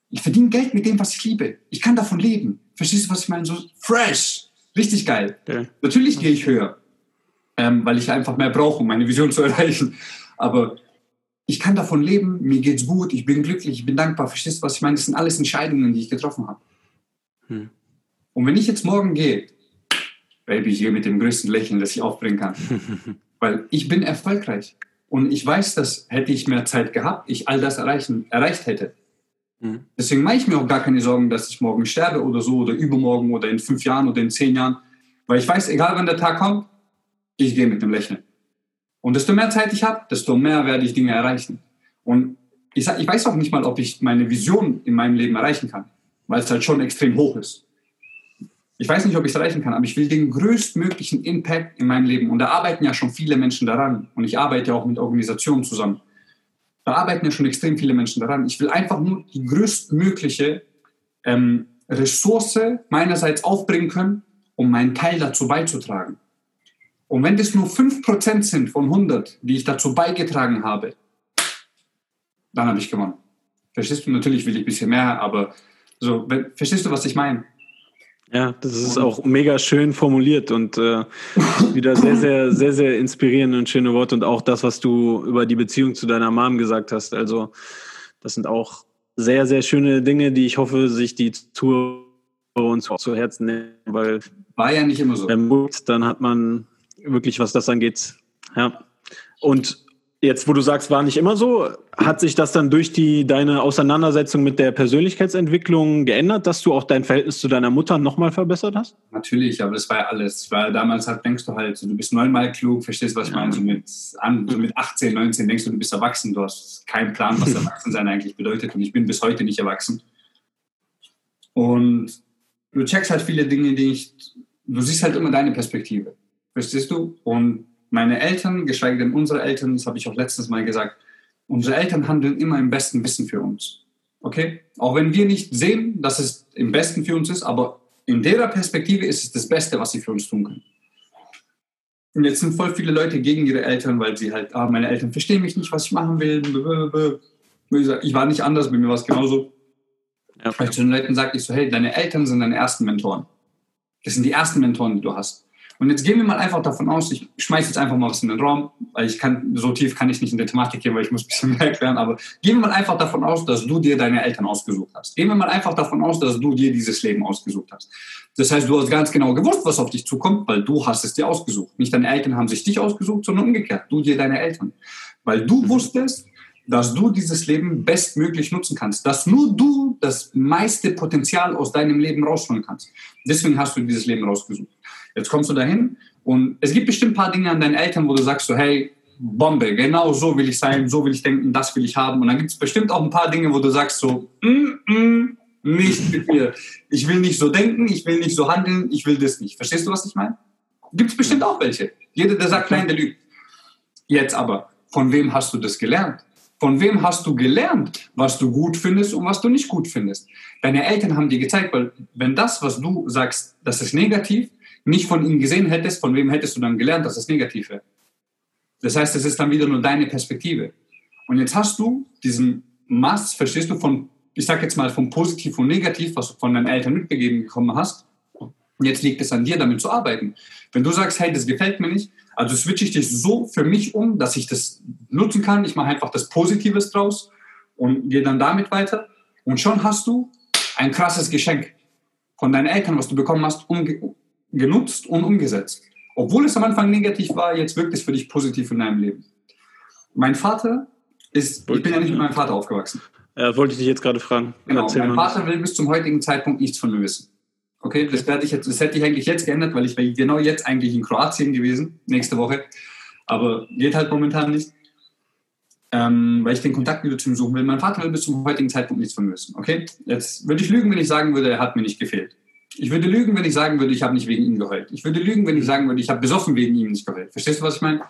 Ich verdiene Geld mit dem, was ich liebe. Ich kann davon leben. Verstehst du, was ich meine? So fresh. Richtig geil. Okay. Natürlich gehe ich höher, ähm, weil ich einfach mehr brauche, um meine Vision <laughs> zu erreichen. Aber ich kann davon leben, mir geht's gut, ich bin glücklich, ich bin dankbar. Verstehst du, was ich meine? Das sind alles Entscheidungen, die ich getroffen habe. Hm. Und wenn ich jetzt morgen gehe, Baby, ich gehe mit dem größten Lächeln, das ich aufbringen kann. <laughs> Weil ich bin erfolgreich. Und ich weiß, dass hätte ich mehr Zeit gehabt, ich all das erreichen, erreicht hätte. Mhm. Deswegen mache ich mir auch gar keine Sorgen, dass ich morgen sterbe oder so oder übermorgen oder in fünf Jahren oder in zehn Jahren. Weil ich weiß, egal wann der Tag kommt, ich gehe mit dem Lächeln. Und desto mehr Zeit ich habe, desto mehr werde ich Dinge erreichen. Und ich, ich weiß auch nicht mal, ob ich meine Vision in meinem Leben erreichen kann, weil es halt schon extrem hoch ist ich weiß nicht, ob ich es erreichen kann, aber ich will den größtmöglichen Impact in meinem Leben. Und da arbeiten ja schon viele Menschen daran. Und ich arbeite ja auch mit Organisationen zusammen. Da arbeiten ja schon extrem viele Menschen daran. Ich will einfach nur die größtmögliche ähm, Ressource meinerseits aufbringen können, um meinen Teil dazu beizutragen. Und wenn das nur 5% sind von 100, die ich dazu beigetragen habe, dann habe ich gewonnen. Verstehst du? Natürlich will ich ein bisschen mehr, aber so, verstehst du, was ich meine? Ja, das ist auch mega schön formuliert und äh, wieder sehr, sehr, sehr, sehr inspirierende und schöne Worte und auch das, was du über die Beziehung zu deiner Mom gesagt hast. Also, das sind auch sehr, sehr schöne Dinge, die ich hoffe, sich die Tour uns zu Herzen nehmen, weil war ja nicht immer so. Dann hat man wirklich, was das angeht. Ja. Und Jetzt, wo du sagst, war nicht immer so, hat sich das dann durch die, deine Auseinandersetzung mit der Persönlichkeitsentwicklung geändert, dass du auch dein Verhältnis zu deiner Mutter nochmal verbessert hast? Natürlich, aber das war ja alles. Weil damals halt, denkst du halt, du bist neunmal klug, verstehst, was ich meine? So mit, an, so mit 18, 19 denkst du, du bist erwachsen, du hast keinen Plan, was <laughs> Erwachsensein eigentlich bedeutet. Und ich bin bis heute nicht erwachsen. Und du checkst halt viele Dinge, die ich, du siehst halt immer deine Perspektive. Verstehst du? Und meine Eltern, geschweige denn unsere Eltern, das habe ich auch letztes Mal gesagt, unsere Eltern handeln immer im besten Wissen für uns. Okay? Auch wenn wir nicht sehen, dass es im besten für uns ist, aber in der Perspektive ist es das Beste, was sie für uns tun können. Und jetzt sind voll viele Leute gegen ihre Eltern, weil sie halt, ah, meine Eltern verstehen mich nicht, was ich machen will. Ich war nicht anders, bei mir war es genauso. Ja. Weil ich zu den Leuten sage, ich so, hey, deine Eltern sind deine ersten Mentoren. Das sind die ersten Mentoren, die du hast. Und jetzt gehen wir mal einfach davon aus, ich schmeiße jetzt einfach mal was in den Raum, weil ich kann, so tief kann ich nicht in der Thematik gehen, weil ich muss ein bisschen <laughs> mehr erklären, aber gehen wir mal einfach davon aus, dass du dir deine Eltern ausgesucht hast. Gehen wir mal einfach davon aus, dass du dir dieses Leben ausgesucht hast. Das heißt, du hast ganz genau gewusst, was auf dich zukommt, weil du hast es dir ausgesucht. Nicht deine Eltern haben sich dich ausgesucht, sondern umgekehrt, du dir deine Eltern. Weil du wusstest, dass du dieses Leben bestmöglich nutzen kannst, dass nur du das meiste Potenzial aus deinem Leben rausholen kannst. Deswegen hast du dieses Leben rausgesucht. Jetzt kommst du dahin und es gibt bestimmt ein paar Dinge an deinen Eltern, wo du sagst so, hey, Bombe, genau so will ich sein, so will ich denken, das will ich haben. Und dann gibt es bestimmt auch ein paar Dinge, wo du sagst so, mm, mm, nicht mit mir. Ich will nicht so denken, ich will nicht so handeln, ich will das nicht. Verstehst du, was ich meine? Gibt es bestimmt auch welche. Jeder, der sagt, nein, der lügt. Jetzt aber, von wem hast du das gelernt? Von wem hast du gelernt, was du gut findest und was du nicht gut findest? Deine Eltern haben dir gezeigt, weil wenn das, was du sagst, das ist negativ, nicht von ihnen gesehen hättest, von wem hättest du dann gelernt, dass es negativ wäre? Das heißt, es ist dann wieder nur deine Perspektive. Und jetzt hast du diesen Mass, verstehst du, von, ich sag jetzt mal, von positiv und negativ, was du von deinen Eltern mitgegeben bekommen hast. Und jetzt liegt es an dir, damit zu arbeiten. Wenn du sagst, hey, das gefällt mir nicht, also switche ich dich so für mich um, dass ich das nutzen kann. Ich mache einfach das Positives draus und gehe dann damit weiter. Und schon hast du ein krasses Geschenk von deinen Eltern, was du bekommen hast, umge genutzt und umgesetzt. Obwohl es am Anfang negativ war, jetzt wirkt es für dich positiv in deinem Leben. Mein Vater ist, ich bin ja nicht mit meinem Vater aufgewachsen. Ja, wollte ich dich jetzt gerade fragen. Genau, Erzähl mein Vater will bis zum heutigen Zeitpunkt nichts von mir wissen. Okay, das, werde ich jetzt, das hätte ich eigentlich jetzt geändert, weil ich wäre genau jetzt eigentlich in Kroatien gewesen, nächste Woche. Aber geht halt momentan nicht, ähm, weil ich den Kontakt wieder zu ihm suchen will. Mein Vater will bis zum heutigen Zeitpunkt nichts von mir wissen. Okay, jetzt würde ich lügen, wenn ich sagen würde, er hat mir nicht gefehlt. Ich würde lügen, wenn ich sagen würde, ich habe nicht wegen ihm geheult. Ich würde lügen, wenn ich sagen würde, ich habe besoffen wegen ihm nicht geheult. Verstehst du, was ich meine?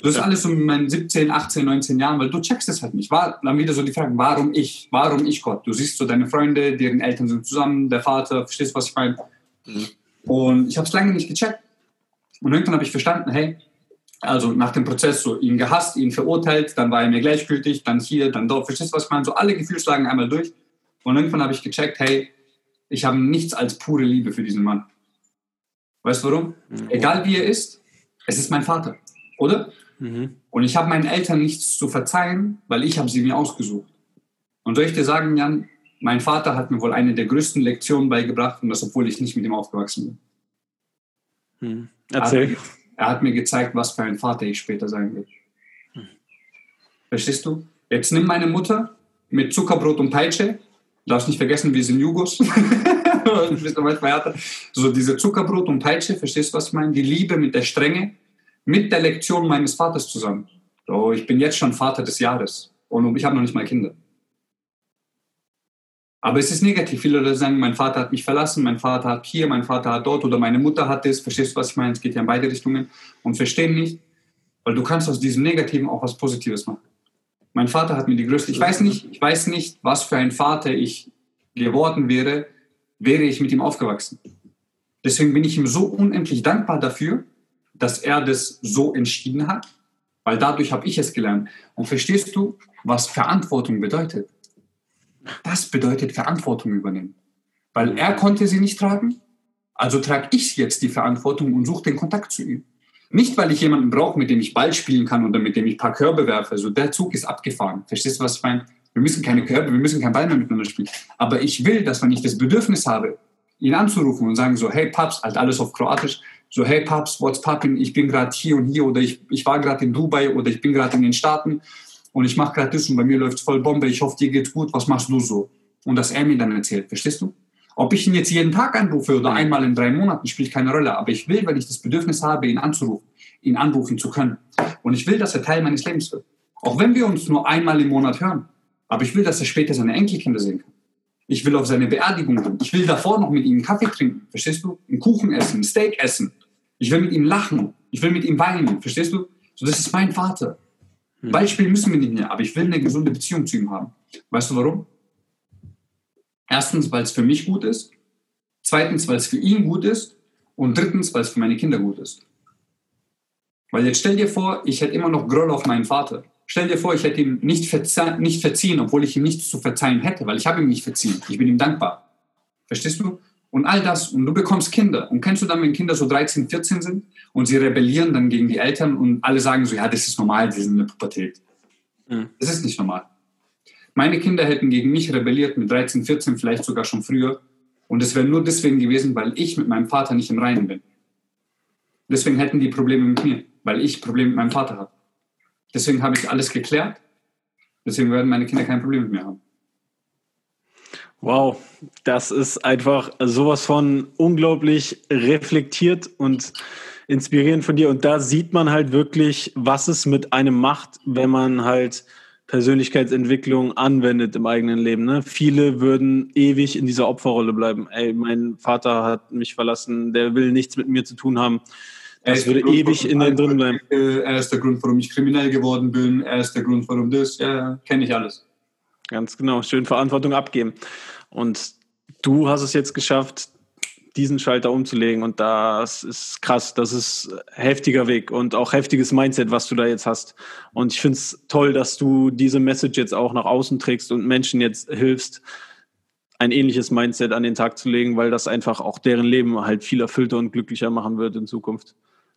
Das ist alles so in meinen 17, 18, 19 Jahren, weil du checkst es halt nicht. War, dann wieder so die Frage, warum ich? Warum ich Gott? Du siehst so deine Freunde, deren Eltern sind zusammen, der Vater, verstehst du, was ich meine? Mhm. Und ich habe es lange nicht gecheckt. Und irgendwann habe ich verstanden, hey, also nach dem Prozess so ihn gehasst, ihn verurteilt, dann war er mir gleichgültig, dann hier, dann dort. Verstehst du, was ich meine? So alle Gefühlslagen einmal durch. Und irgendwann habe ich gecheckt, hey, ich habe nichts als pure Liebe für diesen Mann. Weißt du warum? Mhm. Egal wie er ist, es ist mein Vater, oder? Mhm. Und ich habe meinen Eltern nichts zu verzeihen, weil ich habe sie mir ausgesucht. Und soll ich dir sagen, Jan, mein Vater hat mir wohl eine der größten Lektionen beigebracht und das, obwohl ich nicht mit ihm aufgewachsen bin. Mhm. Erzähl. Er hat, er hat, mir gezeigt, was für ein Vater ich später sein will. Mhm. Verstehst du? Jetzt nimm meine Mutter mit Zuckerbrot und Peitsche. Du darfst nicht vergessen, wir sind Jugos. <laughs> so diese Zuckerbrot und Peitsche, verstehst du, was ich meine? Die Liebe mit der Strenge, mit der Lektion meines Vaters zusammen. So, ich bin jetzt schon Vater des Jahres und ich habe noch nicht mal Kinder. Aber es ist negativ. Viele Leute sagen, mein Vater hat mich verlassen, mein Vater hat hier, mein Vater hat dort oder meine Mutter hat das. Verstehst du, was ich meine? Es geht ja in beide Richtungen und verstehen nicht, weil du kannst aus diesem Negativen auch was Positives machen. Mein Vater hat mir die größte, ich weiß nicht, ich weiß nicht, was für ein Vater ich geworden wäre, wäre ich mit ihm aufgewachsen. Deswegen bin ich ihm so unendlich dankbar dafür, dass er das so entschieden hat, weil dadurch habe ich es gelernt. Und verstehst du, was Verantwortung bedeutet? Das bedeutet Verantwortung übernehmen. Weil er konnte sie nicht tragen, also trage ich jetzt die Verantwortung und suche den Kontakt zu ihm. Nicht, weil ich jemanden brauche, mit dem ich Ball spielen kann oder mit dem ich ein paar Körbe werfe. Also der Zug ist abgefahren. Verstehst du, was ich meine? Wir müssen keine Körbe, wir müssen keinen Ball mehr miteinander spielen. Aber ich will, dass wenn ich das Bedürfnis habe, ihn anzurufen und sagen so, hey Paps, halt alles auf Kroatisch, so, hey Paps, what's poppin', ich bin gerade hier und hier oder ich, ich war gerade in Dubai oder ich bin gerade in den Staaten und ich mache gerade das und bei mir läuft voll Bombe, ich hoffe, dir geht's gut, was machst du so? Und dass er mir dann erzählt, verstehst du? Ob ich ihn jetzt jeden Tag anrufe oder einmal in drei Monaten, spielt keine Rolle. Aber ich will, weil ich das Bedürfnis habe, ihn anzurufen, ihn anrufen zu können. Und ich will, dass er Teil meines Lebens wird. Auch wenn wir uns nur einmal im Monat hören. Aber ich will, dass er später seine Enkelkinder sehen kann. Ich will auf seine Beerdigung gehen. Ich will davor noch mit ihm einen Kaffee trinken. Verstehst du? Einen Kuchen essen, ein Steak essen. Ich will mit ihm lachen. Ich will mit ihm weinen. Verstehst du? So, das ist mein Vater. Hm. Beispiel müssen wir nicht mehr, aber ich will eine gesunde Beziehung zu ihm haben. Weißt du warum? Erstens, weil es für mich gut ist. Zweitens, weil es für ihn gut ist. Und drittens, weil es für meine Kinder gut ist. Weil jetzt stell dir vor, ich hätte immer noch Groll auf meinen Vater. Stell dir vor, ich hätte ihm nicht, verzie nicht verziehen, obwohl ich ihm nichts zu verzeihen hätte, weil ich habe ihm nicht verziehen. Ich bin ihm dankbar. Verstehst du? Und all das, und du bekommst Kinder. Und kennst du dann, wenn Kinder so 13, 14 sind und sie rebellieren dann gegen die Eltern und alle sagen so, ja, das ist normal, die sind in der Pubertät. Mhm. Das ist nicht normal. Meine Kinder hätten gegen mich rebelliert mit 13, 14, vielleicht sogar schon früher. Und es wäre nur deswegen gewesen, weil ich mit meinem Vater nicht im Reinen bin. Deswegen hätten die Probleme mit mir, weil ich Probleme mit meinem Vater habe. Deswegen habe ich alles geklärt. Deswegen werden meine Kinder kein Problem mit mir haben. Wow, das ist einfach sowas von unglaublich reflektiert und inspirierend von dir. Und da sieht man halt wirklich, was es mit einem macht, wenn man halt Persönlichkeitsentwicklung anwendet im eigenen Leben. Ne? Viele würden ewig in dieser Opferrolle bleiben. Ey, mein Vater hat mich verlassen, der will nichts mit mir zu tun haben. Das würde ewig in den drin bleiben. Er ist der Grund, warum ich kriminell geworden bin. Er ist der Grund, warum das. Ja, kenne ich alles. Ganz genau. Schön Verantwortung abgeben. Und du hast es jetzt geschafft, diesen Schalter umzulegen. Und das ist krass. Das ist heftiger Weg und auch heftiges Mindset, was du da jetzt hast. Und ich finde es toll, dass du diese Message jetzt auch nach außen trägst und Menschen jetzt hilfst, ein ähnliches Mindset an den Tag zu legen, weil das einfach auch deren Leben halt viel erfüllter und glücklicher machen wird in Zukunft.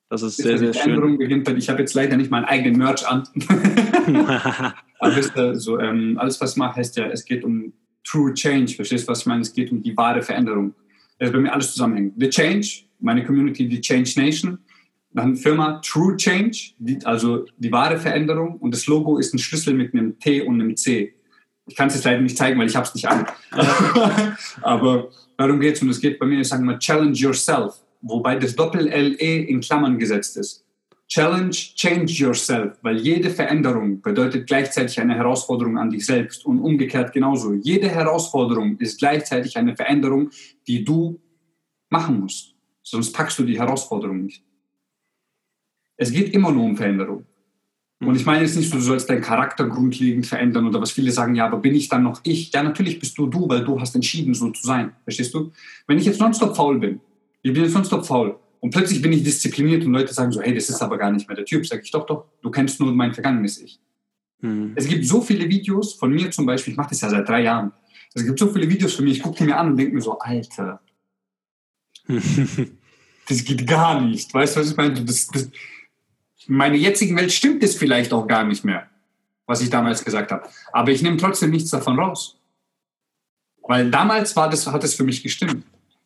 Das ist sehr, sehr schön. Ich habe jetzt leider nicht meinen eigenen Merch an. <laughs> Aber wisst ihr, so, ähm, alles, was ich mache, heißt ja, es geht um True Change. Verstehst du, was ich meine? Es geht um die wahre Veränderung. Das ist bei mir alles zusammenhängt. The Change, meine Community, die Change Nation. Dann Firma True Change, die, also die wahre Veränderung. Und das Logo ist ein Schlüssel mit einem T und einem C. Ich kann es jetzt leider nicht zeigen, weil ich habe es nicht an. <laughs> Aber darum geht es. Und es geht bei mir, ich sage mal, Challenge Yourself wobei das Doppel-LE in Klammern gesetzt ist. Challenge, change yourself, weil jede Veränderung bedeutet gleichzeitig eine Herausforderung an dich selbst und umgekehrt genauso. Jede Herausforderung ist gleichzeitig eine Veränderung, die du machen musst. Sonst packst du die Herausforderung nicht. Es geht immer nur um Veränderung. Und ich meine jetzt nicht, du sollst deinen Charakter grundlegend verändern oder was viele sagen, ja, aber bin ich dann noch ich? Ja, natürlich bist du du, weil du hast entschieden, so zu sein. Verstehst du? Wenn ich jetzt nonstop faul bin, Ich bin sonst doch faul. Und plötzlich bin ich diszipliniert und Leute sagen so, hey, das ist aber gar nicht mehr der Typ. Sag ich, doch, doch, du kennst nur mein vergangenes Ich. Mhm. Es gibt so viele Videos von mir zum Beispiel, ich mache das ja seit drei Jahren. Es gibt so viele Videos von mir, ich gucke die mir an und denke mir so, Alter, <laughs> das geht gar nicht. Weißt du, was ich meine? Das, das, in meiner jetzigen Welt stimmt es vielleicht auch gar nicht mehr, was ich damals gesagt habe. Aber ich nehme trotzdem nichts davon raus. Weil damals war das, hat es für mich gestimmt.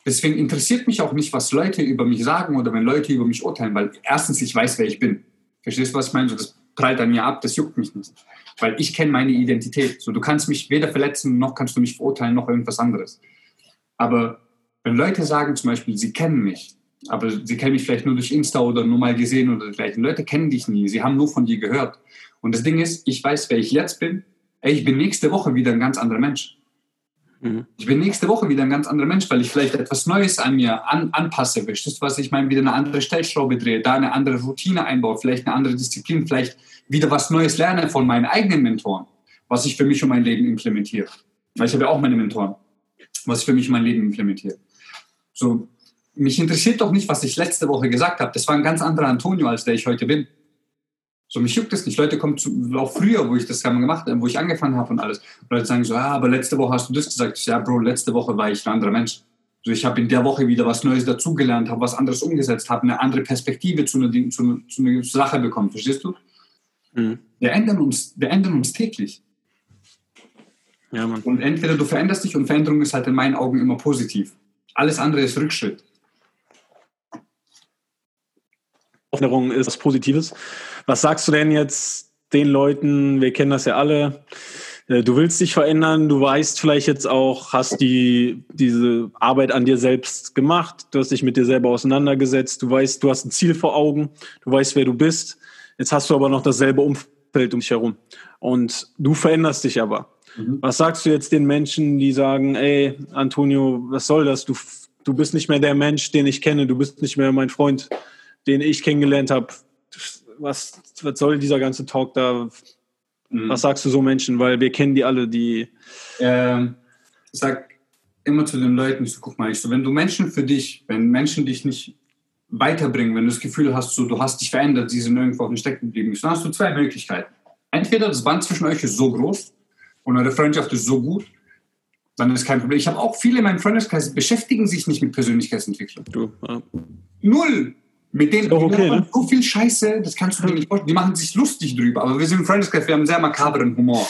Deswegen interessiert mich auch nicht, was Leute über mich sagen oder wenn Leute über mich urteilen, weil erstens ich weiß, wer ich bin. Verstehst du, was ich meine? Das prallt an mir ab, das juckt mich nicht. Weil ich kenne meine Identität. So, du kannst mich weder verletzen, noch kannst du mich verurteilen, noch irgendwas anderes. Aber wenn Leute sagen zum Beispiel, sie kennen mich, aber sie kennen mich vielleicht nur durch Insta oder nur mal gesehen oder dergleichen. Leute kennen dich nie, sie haben nur von dir gehört. Und das Ding ist, ich weiß, wer ich jetzt bin. Ey, ich bin nächste Woche wieder ein ganz anderer Mensch. Mhm. Ich bin nächste Woche wieder ein ganz anderer Mensch, weil ich vielleicht etwas Neues an mir an, anpasse. Verstehst du, was ich meine? Wieder eine andere Stellschraube drehe, da eine andere Routine einbaue, vielleicht eine andere Disziplin, vielleicht wieder was Neues lerne von meinen eigenen Mentoren, was ich für mich und mein Leben implementiere. Weil ich habe ja auch meine Mentoren, was ich für mich und mein Leben implementiere. So, mich interessiert doch nicht, was ich letzte Woche gesagt habe. Das war ein ganz anderer Antonio, als der ich heute bin. So, mich juckt das nicht. Leute kommen zu, auch früher, wo ich das gemacht habe, wo ich angefangen habe und alles. Und Leute sagen so, ah, aber letzte Woche hast du das gesagt. Ja, Bro, letzte Woche war ich ein anderer Mensch. So, ich habe in der Woche wieder was Neues dazugelernt, habe was anderes umgesetzt, habe eine andere Perspektive zu einer, zu, zu einer Sache bekommen. Verstehst du? Mhm. Wir, ändern uns, wir ändern uns täglich. Ja, Mann. Und entweder du veränderst dich und Veränderung ist halt in meinen Augen immer positiv. Alles andere ist Rückschritt. Veränderung ist was Positives. Was sagst du denn jetzt den Leuten, wir kennen das ja alle, äh, du willst dich verändern, du weißt vielleicht jetzt auch, hast die, diese Arbeit an dir selbst gemacht, du hast dich mit dir selber auseinandergesetzt, du weißt, du hast ein Ziel vor Augen, du weißt, wer du bist. Jetzt hast du aber noch dasselbe Umfeld um dich herum und du veränderst dich aber. Mhm. Was sagst du jetzt den Menschen, die sagen, ey, Antonio, was soll das? Du, du bist nicht mehr der Mensch, den ich kenne, du bist nicht mehr mein Freund den ich kennengelernt habe, was, was soll dieser ganze Talk da? Mhm. Was sagst du so Menschen? Weil wir kennen die alle, die. Ähm, ich sag immer zu den Leuten, ich so, guck mal, ich so, wenn du Menschen für dich, wenn Menschen dich nicht weiterbringen, wenn du das Gefühl hast, so, du hast dich verändert, sie sind irgendwo auf dem Stecken geblieben, dann hast du zwei Möglichkeiten. Entweder das Band zwischen euch ist so groß und eure Freundschaft ist so gut, dann ist kein Problem. Ich habe auch viele in meinem Freundeskreis, beschäftigen sich nicht mit Persönlichkeitsentwicklung. Du, ja. Null. Mit denen okay, ne? so viel Scheiße, das kannst du dir nicht vorstellen. Die machen sich lustig drüber, aber wir sind im Freundeskreis, wir haben einen sehr makaberen Humor.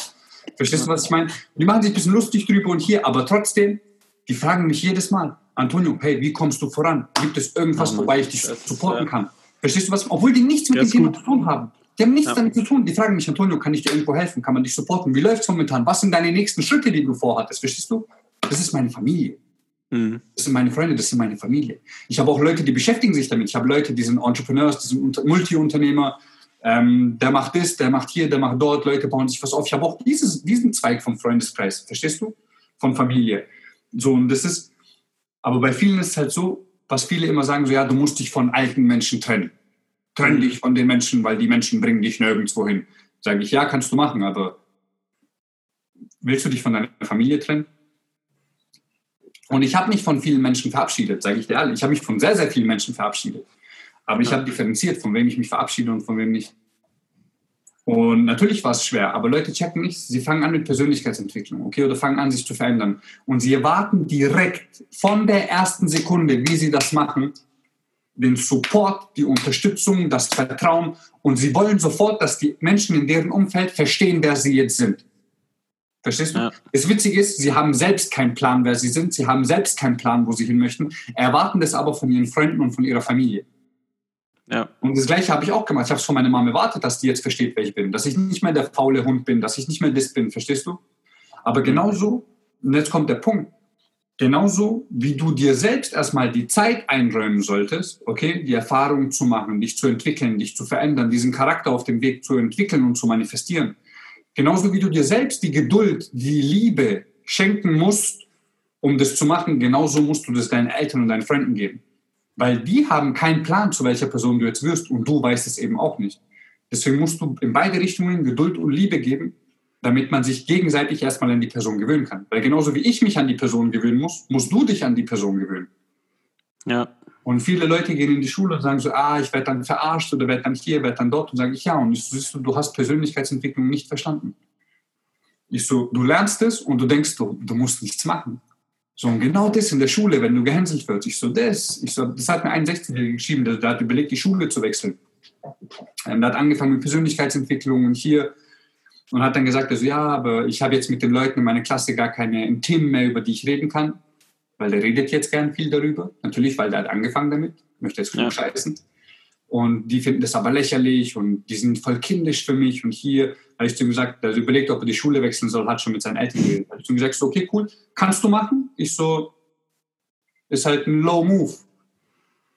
Verstehst du, was ich meine? Die machen sich ein bisschen lustig drüber und hier, aber trotzdem, die fragen mich jedes Mal, Antonio, hey, wie kommst du voran? Gibt es irgendwas, wobei ich dich supporten kann? Verstehst du was? Obwohl die nichts mit dem Thema zu tun haben. Die haben nichts ja. damit zu tun. Die fragen mich, Antonio, kann ich dir irgendwo helfen? Kann man dich supporten? Wie läuft es momentan? Was sind deine nächsten Schritte, die du vorhattest? Verstehst du? Das ist meine Familie. Mhm. Das sind meine Freunde, das sind meine Familie. Ich habe auch Leute, die beschäftigen sich damit. Ich habe Leute, die sind Entrepreneurs, die sind Multiunternehmer. Ähm, der macht das, der macht hier, der macht dort. Leute bauen sich was auf. Ich habe auch dieses, diesen Zweig vom Freundeskreis, verstehst du? Von Familie. So, und das ist, aber bei vielen ist es halt so, was viele immer sagen, so, ja, du musst dich von alten Menschen trennen. Trenn mhm. dich von den Menschen, weil die Menschen bringen dich nirgendwo hin. Sage ich, ja, kannst du machen, aber willst du dich von deiner Familie trennen? Und ich habe mich von vielen Menschen verabschiedet, sage ich dir ehrlich. Ich habe mich von sehr, sehr vielen Menschen verabschiedet. Aber ich habe differenziert, von wem ich mich verabschiede und von wem nicht. Und natürlich war es schwer, aber Leute checken nicht. Sie fangen an mit Persönlichkeitsentwicklung, okay, oder fangen an, sich zu verändern. Und sie erwarten direkt von der ersten Sekunde, wie sie das machen, den Support, die Unterstützung, das Vertrauen. Und sie wollen sofort, dass die Menschen in deren Umfeld verstehen, wer sie jetzt sind. Verstehst du? Ja. Das Witzige ist, sie haben selbst keinen Plan, wer sie sind. Sie haben selbst keinen Plan, wo sie hin möchten, erwarten das aber von ihren Freunden und von ihrer Familie. Ja. Und das Gleiche habe ich auch gemacht. Ich habe es von meiner Mama erwartet, dass die jetzt versteht, wer ich bin. Dass ich nicht mehr der faule Hund bin, dass ich nicht mehr das bin. Verstehst du? Aber genauso, und jetzt kommt der Punkt, genauso wie du dir selbst erstmal die Zeit einräumen solltest, okay, die Erfahrung zu machen, dich zu entwickeln, dich zu verändern, diesen Charakter auf dem Weg zu entwickeln und zu manifestieren Genauso wie du dir selbst die Geduld, die Liebe schenken musst, um das zu machen, genauso musst du das deinen Eltern und deinen Freunden geben. Weil die haben keinen Plan, zu welcher Person du jetzt wirst und du weißt es eben auch nicht. Deswegen musst du in beide Richtungen Geduld und Liebe geben, damit man sich gegenseitig erstmal an die Person gewöhnen kann. Weil genauso wie ich mich an die Person gewöhnen muss, musst du dich an die Person gewöhnen. Ja. Und viele Leute gehen in die Schule und sagen so, ah, ich werde dann verarscht oder werde dann hier, werde dann dort. Und sage ich, ja, und ich, siehst du, du hast Persönlichkeitsentwicklung nicht verstanden. Ich so, du lernst es und du denkst, du, du musst nichts machen. So, und genau das in der Schule, wenn du gehänselt wirst. Ich so, das. Ich so, das hat mir ein 16-Jähriger geschrieben, der, der, hat überlegt, die Schule zu wechseln. Ähm, der hat angefangen mit Persönlichkeitsentwicklung und hier und hat dann gesagt, also ja, aber ich habe jetzt mit den Leuten in meiner Klasse gar keine Themen mehr, über die ich reden kann, weil der redet jetzt gern viel darüber. Natürlich, weil der hat angefangen damit, möchte jetzt ja. scheißen. Und die finden das aber lächerlich und die sind voll kindisch für mich. Und hier habe ich zu ihm gesagt, also überlegt, ob er die Schule wechseln soll, hat schon mit seinen Eltern geredet. Habe ich zu ihm gesagt, so, okay, cool, kannst du machen? Ich so, ist halt ein Low Move.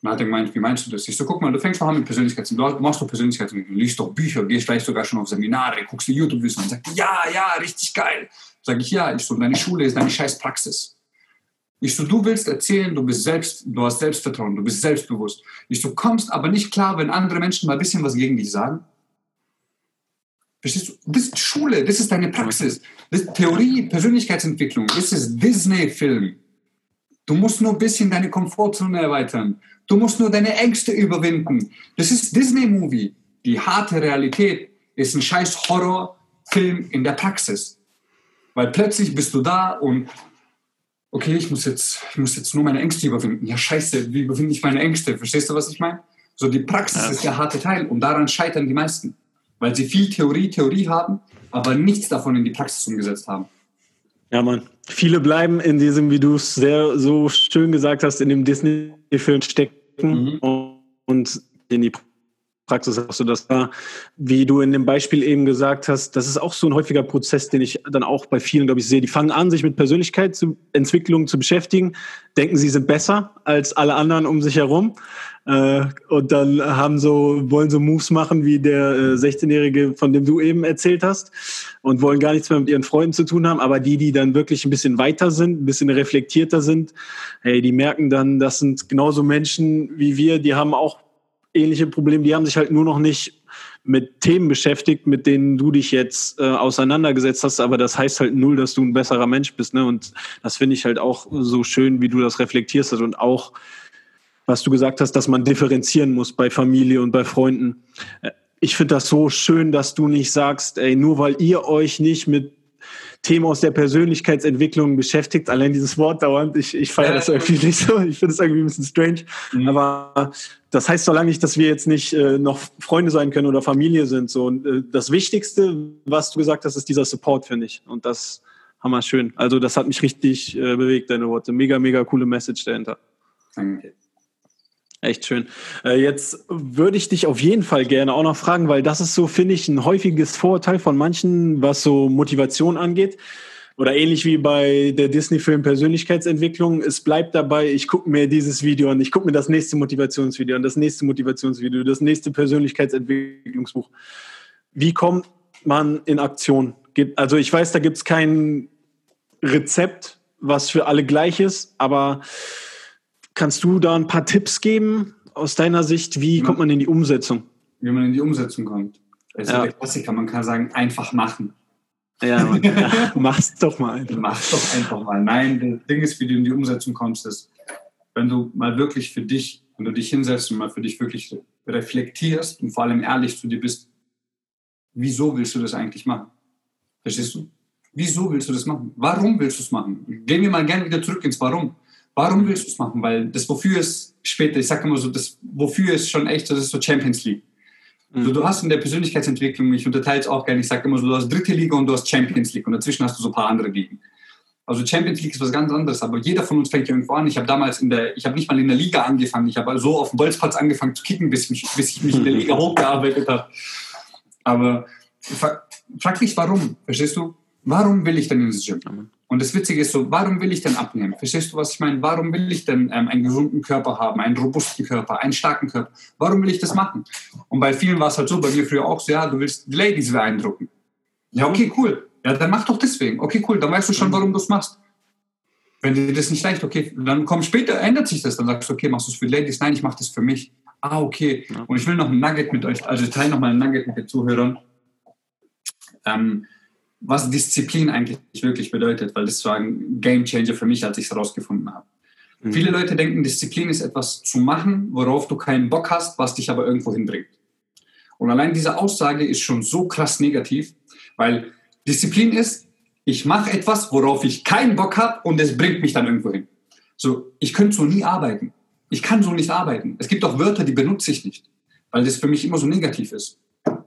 Dann hat er gemeint, wie meinst du das? Ich so, guck mal, du fängst doch an mit Persönlichkeitsentwicklung, du machst doch Persönlichkeitsentwicklung, liest doch Bücher, gehst vielleicht sogar schon auf Seminare, guckst dir YouTube-Videos an und sagst, ja, ja, richtig geil. Sag ich, ja. Ich so, deine Schule ist deine scheiß Praxis. Ich so, du willst erzählen, du bist selbst, du hast Selbstvertrauen, du bist selbstbewusst. Ich so, kommst aber nicht klar, wenn andere Menschen mal ein bisschen was gegen dich sagen. Verstehst du? Das ist Schule, das ist deine Praxis. Das ist Theorie, Persönlichkeitsentwicklung, das ist Disney-Film. Du musst nur ein bisschen deine Komfortzone erweitern. Du musst nur deine Ängste überwinden. Das ist Disney-Movie. Die harte Realität ist ein scheiß Horrorfilm in der Praxis. Weil plötzlich bist du da und okay, ich muss jetzt, ich muss jetzt nur meine Ängste überwinden. Ja, scheiße, wie überwinde ich meine Ängste? Verstehst du, was ich meine? So, die Praxis ja. ist der harte Teil und daran scheitern die meisten weil sie viel Theorie, Theorie haben, aber nichts davon in die Praxis umgesetzt haben. Ja, Mann. Viele bleiben in diesem, wie du es sehr so schön gesagt hast, in dem Disney-Film stecken mhm. und in die Praxis hast du das da, wie du in dem Beispiel eben gesagt hast, das ist auch so ein häufiger Prozess, den ich dann auch bei vielen, glaube ich, sehe. Die fangen an, sich mit Persönlichkeitsentwicklung zu beschäftigen, denken, sie sind besser als alle anderen um sich herum äh, und dann haben so, wollen so Moves machen wie der äh, 16-Jährige, von dem du eben erzählt hast und wollen gar nichts mehr mit ihren Freunden zu tun haben. Aber die, die dann wirklich ein bisschen weiter sind, ein bisschen reflektierter sind, hey, die merken dann, das sind genauso Menschen wie wir, die haben auch ähnliche Probleme, die haben sich halt nur noch nicht mit Themen beschäftigt, mit denen du dich jetzt äh, auseinandergesetzt hast, aber das heißt halt null, dass du ein besserer Mensch bist. Ne? Und das finde ich halt auch so schön, wie du das reflektierst und auch was du gesagt hast, dass man differenzieren muss bei Familie und bei Freunden. Äh, ich finde das so schön, dass du nicht sagst, ey, nur weil ihr euch nicht mit Themen aus der Persönlichkeitsentwicklung beschäftigt, allein dieses Wort dauernd, ich, ich feiere das irgendwie nicht so, ich finde es irgendwie ein bisschen strange, mhm. aber das heißt so lange nicht, dass wir jetzt nicht äh, noch Freunde sein können oder Familie sind. So. Und, äh, das Wichtigste, was du gesagt hast, ist dieser Support, finde ich. Und das hammer schön. Also das hat mich richtig äh, bewegt, deine Worte. Mega, mega coole Message dahinter. Danke. Echt schön. Äh, jetzt würde ich dich auf jeden Fall gerne auch noch fragen, weil das ist so, finde ich, ein häufiges Vorurteil von manchen, was so Motivation angeht. Oder ähnlich wie bei der Disney-Film Persönlichkeitsentwicklung. Es bleibt dabei, ich gucke mir dieses Video an, ich gucke mir das nächste Motivationsvideo an, das nächste Motivationsvideo, das nächste Persönlichkeitsentwicklungsbuch. Wie kommt man in Aktion? Also ich weiß, da gibt es kein Rezept, was für alle gleich ist, aber Kannst du da ein paar Tipps geben aus deiner Sicht? Wie kommt man in die Umsetzung? Wie man in die Umsetzung kommt. Also ja. der Klassiker, man kann sagen, einfach machen. Ja, <laughs> mach's doch mal einfach. Mach's doch einfach mal. Nein, das Ding ist, wie du in die Umsetzung kommst, ist, wenn du mal wirklich für dich, wenn du dich hinsetzt und mal für dich wirklich reflektierst und vor allem ehrlich zu dir bist, wieso willst du das eigentlich machen? Verstehst du? Wieso willst du das machen? Warum willst du es machen? Gehen wir mal gerne wieder zurück ins Warum. Warum willst du es machen? Weil das Wofür ist später, ich sage immer so, das Wofür ist schon echt, das ist so Champions League. Mhm. Du hast in der Persönlichkeitsentwicklung, ich unterteile es auch gerne, ich sage immer so, du hast dritte Liga und du hast Champions League und dazwischen hast du so ein paar andere Ligen. Also Champions League ist was ganz anderes, aber jeder von uns fängt ja irgendwo an. Ich habe damals in der, ich habe nicht mal in der Liga angefangen, ich habe so auf dem Bolzplatz angefangen zu kicken, bis, mich, bis ich mich in der Liga <laughs> hochgearbeitet habe. Aber frag dich warum, verstehst du? Warum will ich denn ins Gym? Und das Witzige ist so, warum will ich denn abnehmen? Verstehst du, was ich meine? Warum will ich denn ähm, einen gesunden Körper haben, einen robusten Körper, einen starken Körper? Warum will ich das machen? Und bei vielen war es halt so, bei mir früher auch so, ja, du willst die Ladies beeindrucken. Ja, okay, cool. Ja, dann mach doch deswegen. Okay, cool, dann weißt du schon, warum du es machst. Wenn dir das nicht leicht, okay, dann komm später, ändert sich das. Dann sagst du, okay, machst du es für die Ladies? Nein, ich mache das für mich. Ah, okay. Und ich will noch ein Nugget mit euch, also ich teile noch mal ein Nugget mit den Zuhörern. Ähm, was Disziplin eigentlich wirklich bedeutet, weil das war ein Game Changer für mich, als ich es herausgefunden habe. Mhm. Viele Leute denken, Disziplin ist etwas zu machen, worauf du keinen Bock hast, was dich aber irgendwo hinbringt. Und allein diese Aussage ist schon so krass negativ, weil Disziplin ist, ich mache etwas, worauf ich keinen Bock habe und es bringt mich dann irgendwo hin. So, ich könnte so nie arbeiten. Ich kann so nicht arbeiten. Es gibt auch Wörter, die benutze ich nicht, weil das für mich immer so negativ ist.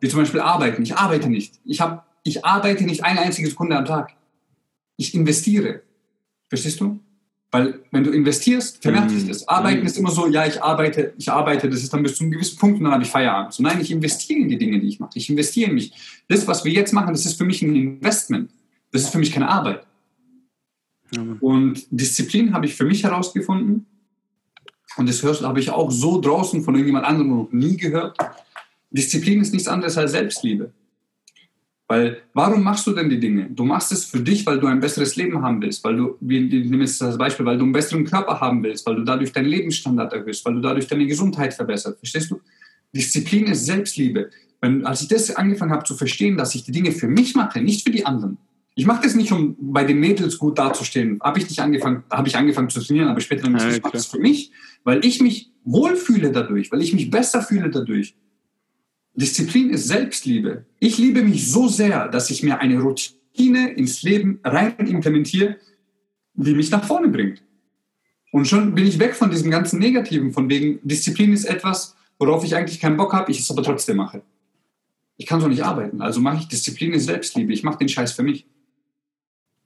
Wie zum Beispiel arbeiten. Ich arbeite nicht. Ich, hab, ich arbeite nicht eine einzige Sekunde am Tag. Ich investiere. Verstehst du? Weil wenn du investierst, vermehrt sich das. Arbeiten mhm. ist immer so, ja, ich arbeite, ich arbeite, das ist dann bis zu einem gewissen Punkt und dann habe ich Feierabend. So, nein, ich investiere in die Dinge, die ich mache. Ich investiere in mich. Das, was wir jetzt machen, das ist für mich ein Investment. Das ist für mich keine Arbeit. Mhm. Und Disziplin habe ich für mich herausgefunden. Und das hörst, habe ich auch so draußen von irgendjemand anderem noch nie gehört. Disziplin ist nichts anderes als Selbstliebe. Weil, warum machst du denn die Dinge? Du machst es für dich, weil du ein besseres Leben haben willst, weil du, wie nehme jetzt das Beispiel, weil du einen besseren Körper haben willst, weil du dadurch deinen Lebensstandard erhöhst, weil du dadurch deine Gesundheit verbesserst. Verstehst du? Disziplin ist Selbstliebe. Wenn, als ich das angefangen habe zu verstehen, dass ich die Dinge für mich mache, nicht für die anderen. Ich mache das nicht, um bei den Mädels gut dazustehen. Habe ich nicht angefangen, habe ich angefangen zu trainieren, aber später dann ja, ich mache das für mich, weil ich mich wohlfühle dadurch, weil ich mich besser fühle dadurch. Disziplin ist Selbstliebe. Ich liebe mich so sehr, dass ich mir eine Routine ins Leben rein implementiere, die mich nach vorne bringt. Und schon bin ich weg von diesem ganzen Negativen, von wegen Disziplin ist etwas, worauf ich eigentlich keinen Bock habe, ich es aber trotzdem mache. Ich kann so nicht arbeiten, also mache ich Disziplin ist Selbstliebe, ich mache den Scheiß für mich.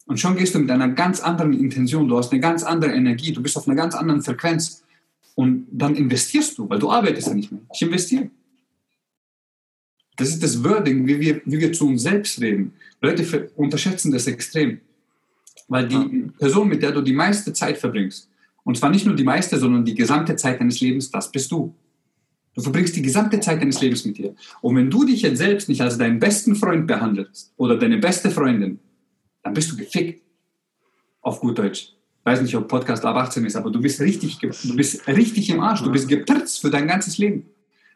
Und schon gehst du mit einer ganz anderen Intention, du hast eine ganz andere Energie, du bist auf einer ganz anderen Frequenz. Und dann investierst du, weil du arbeitest ja nicht mehr. Ich investiere. Das ist das Wording, wie wir, wie wir zu uns selbst reden. Leute unterschätzen das extrem. Weil die Person, mit der du die meiste Zeit verbringst, und zwar nicht nur die meiste, sondern die gesamte Zeit deines Lebens, das bist du. Du verbringst die gesamte Zeit deines Lebens mit dir. Und wenn du dich jetzt selbst nicht als deinen besten Freund behandelst oder deine beste Freundin, dann bist du gefickt. Auf gut Deutsch. Ich weiß nicht, ob Podcast ab 18 ist, aber du bist richtig, du bist richtig im Arsch. Du bist geplatzt für dein ganzes Leben.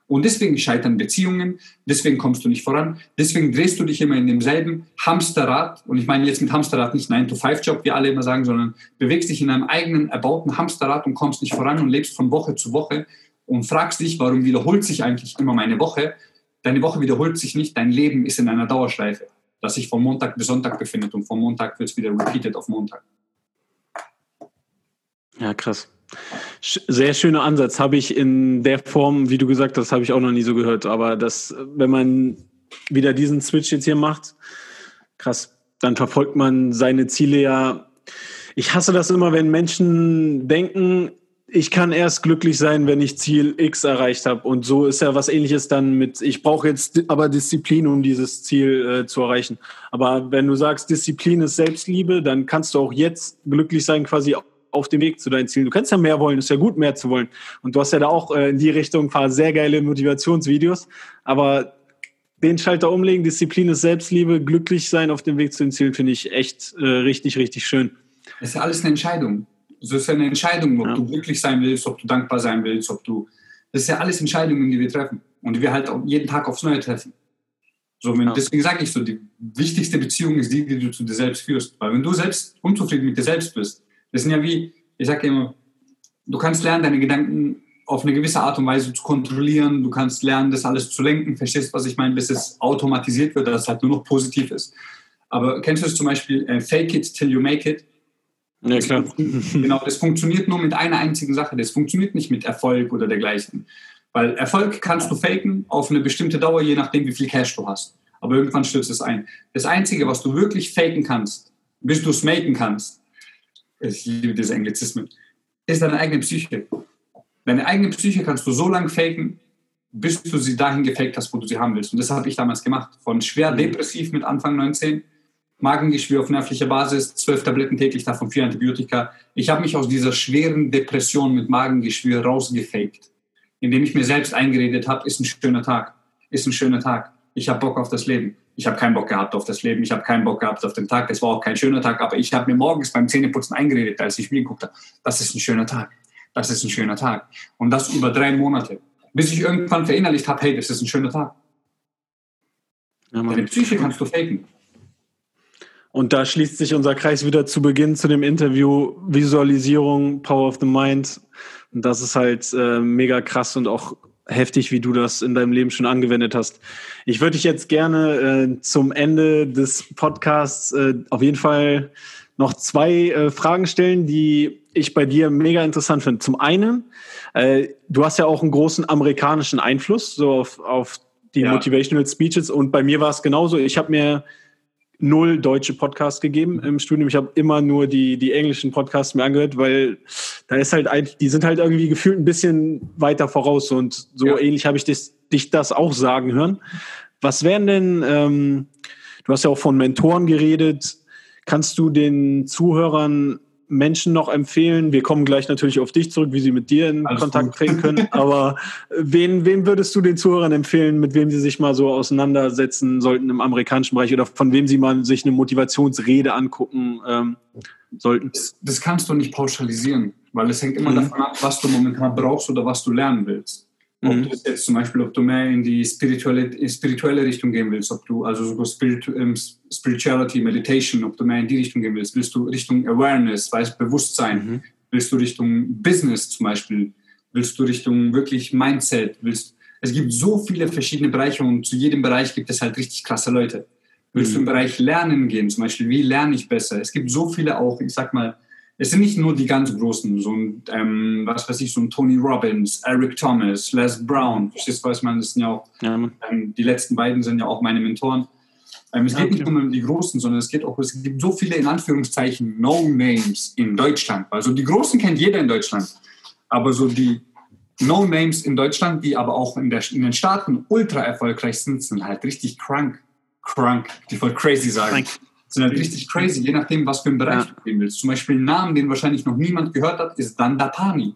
Und deswegen scheitern Beziehungen, deswegen kommst du nicht voran, deswegen drehst du dich immer in demselben Hamsterrad. Und ich meine jetzt mit Hamsterrad nicht 9-to-5-Job, wie alle immer sagen, sondern bewegst dich in einem eigenen erbauten Hamsterrad und kommst nicht voran und lebst von Woche zu Woche und fragst dich, warum wiederholt sich eigentlich immer meine Woche? Deine Woche wiederholt sich nicht, dein Leben ist in einer Dauerschleife, das sich von Montag bis Sonntag befindet und von Montag wird es wieder repeated auf Montag. Ja, krass. Sehr schöner Ansatz. Habe ich in der Form, wie du gesagt hast, habe ich auch noch nie so gehört. Aber das, wenn man wieder diesen Switch jetzt hier macht, krass, dann verfolgt man seine Ziele ja. Ich hasse das immer, wenn Menschen denken, ich kann erst glücklich sein, wenn ich Ziel X erreicht habe. Und so ist ja was ähnliches dann mit, ich brauche jetzt aber Disziplin, um dieses Ziel äh, zu erreichen. Aber wenn du sagst, Disziplin ist Selbstliebe, dann kannst du auch jetzt glücklich sein, quasi auf dem Weg zu deinen Zielen. Du kannst ja mehr wollen, ist ja gut, mehr zu wollen. Und du hast ja da auch äh, in die Richtung ein paar sehr geile Motivationsvideos. Aber den Schalter umlegen, Disziplin ist Selbstliebe, glücklich sein auf dem Weg zu den Zielen, finde ich echt äh, richtig, richtig schön. Das ist ja alles eine Entscheidung. Es ist ja eine Entscheidung, ob ja. du glücklich sein willst, ob du dankbar sein willst, ob du. Das ist ja alles Entscheidungen, die wir treffen. Und die wir halt auch jeden Tag aufs Neue treffen. So, wenn, ja. Deswegen sage ich so, die wichtigste Beziehung ist die, die du zu dir selbst führst. Weil wenn du selbst unzufrieden mit dir selbst bist, das sind ja wie, ich sage immer, du kannst lernen, deine Gedanken auf eine gewisse Art und Weise zu kontrollieren. Du kannst lernen, das alles zu lenken. Verstehst, was ich meine? Bis es automatisiert wird, dass es halt nur noch positiv ist. Aber kennst du es zum Beispiel, äh, fake it till you make it? Ja, klar. Genau, das funktioniert nur mit einer einzigen Sache. Das funktioniert nicht mit Erfolg oder dergleichen. Weil Erfolg kannst du faken auf eine bestimmte Dauer, je nachdem, wie viel Cash du hast. Aber irgendwann stürzt es ein. Das Einzige, was du wirklich faken kannst, bis du es maken kannst, ich liebe diese Englizismen, ist deine eigene Psyche. Deine eigene Psyche kannst du so lange faken, bis du sie dahin gefaked hast, wo du sie haben willst. Und das habe ich damals gemacht. Von schwer depressiv mit Anfang 19, Magengeschwür auf nervlicher Basis, zwölf Tabletten täglich, davon vier Antibiotika. Ich habe mich aus dieser schweren Depression mit Magengeschwür rausgefaked, indem ich mir selbst eingeredet habe, ist ein schöner Tag, ist ein schöner Tag. Ich habe Bock auf das Leben ich habe keinen Bock gehabt auf das Leben, ich habe keinen Bock gehabt auf den Tag. Es war auch kein schöner Tag, aber ich habe mir morgens beim Zähneputzen eingeredet, als ich Spiel geguckt habe, das ist ein schöner Tag, das ist ein schöner Tag. Und das über drei Monate, bis ich irgendwann verinnerlicht habe, hey, das ist ein schöner Tag. Ja, Deine Psyche kannst du faken. Und da schließt sich unser Kreis wieder zu Beginn zu dem Interview Visualisierung, Power of the Mind. Und das ist halt äh, mega krass und auch heftig, wie du das in deinem Leben schon angewendet hast. Ich würde dich jetzt gerne äh, zum Ende des Podcasts äh, auf jeden Fall noch zwei äh, Fragen stellen, die ich bei dir mega interessant finde. Zum einen, äh, du hast ja auch einen großen amerikanischen Einfluss so auf, auf die ja. Motivational Speeches und bei mir war es genauso. Ich habe mir null deutsche Podcasts gegeben im Studium. Ich habe immer nur die, die englischen Podcasts mir angehört, weil da ist halt eigentlich, die sind halt irgendwie gefühlt ein bisschen weiter voraus und so ja. ähnlich habe ich das, dich das auch sagen hören. Was wären denn, ähm, du hast ja auch von Mentoren geredet, kannst du den Zuhörern Menschen noch empfehlen? Wir kommen gleich natürlich auf dich zurück, wie sie mit dir in Alles Kontakt gut. treten können. <laughs> Aber wen, wen würdest du den Zuhörern empfehlen, mit wem sie sich mal so auseinandersetzen sollten im amerikanischen Bereich oder von wem sie mal sich eine Motivationsrede angucken ähm, sollten? Das, das, kannst du nicht pauschalisieren, weil es hängt immer mhm. davon ab, was du momentan brauchst oder was du lernen willst. Ob mhm. du jetzt zum Beispiel, ob du mehr in die spirituelle, spirituelle Richtung gehen willst, ob du also so Spirit, ähm, Spirituality, Meditation, ob du mehr in die Richtung gehen willst, willst du Richtung Awareness, weißt Bewusstsein, mhm. willst du Richtung Business zum Beispiel, willst du Richtung wirklich Mindset, willst es gibt so viele verschiedene Bereiche und zu jedem Bereich gibt es halt richtig krasse Leute. Willst mhm. du im Bereich Lernen gehen, zum Beispiel, wie lerne ich besser? Es gibt so viele auch, ich sag mal, es sind nicht nur die ganz Großen, so ein, ähm, was weiß ich, so ein Tony Robbins, Eric Thomas, Les Brown, verstehst du, was man, das sind ja auch, ja. Ähm, die letzten beiden sind ja auch meine Mentoren. Ähm, es geht okay. nicht nur um die Großen, sondern es geht auch, es gibt so viele in Anführungszeichen No-Names in Deutschland. Also die Großen kennt jeder in Deutschland, aber so die No-Names in Deutschland, die aber auch in, der, in den Staaten ultra erfolgreich sind, sind halt richtig krank. Krank, die voll crazy sagen. Frank sind halt richtig crazy, je nachdem, was für einen Bereich ja. du gehen willst. Zum Beispiel ein Namen, den wahrscheinlich noch niemand gehört hat, ist Dandapani.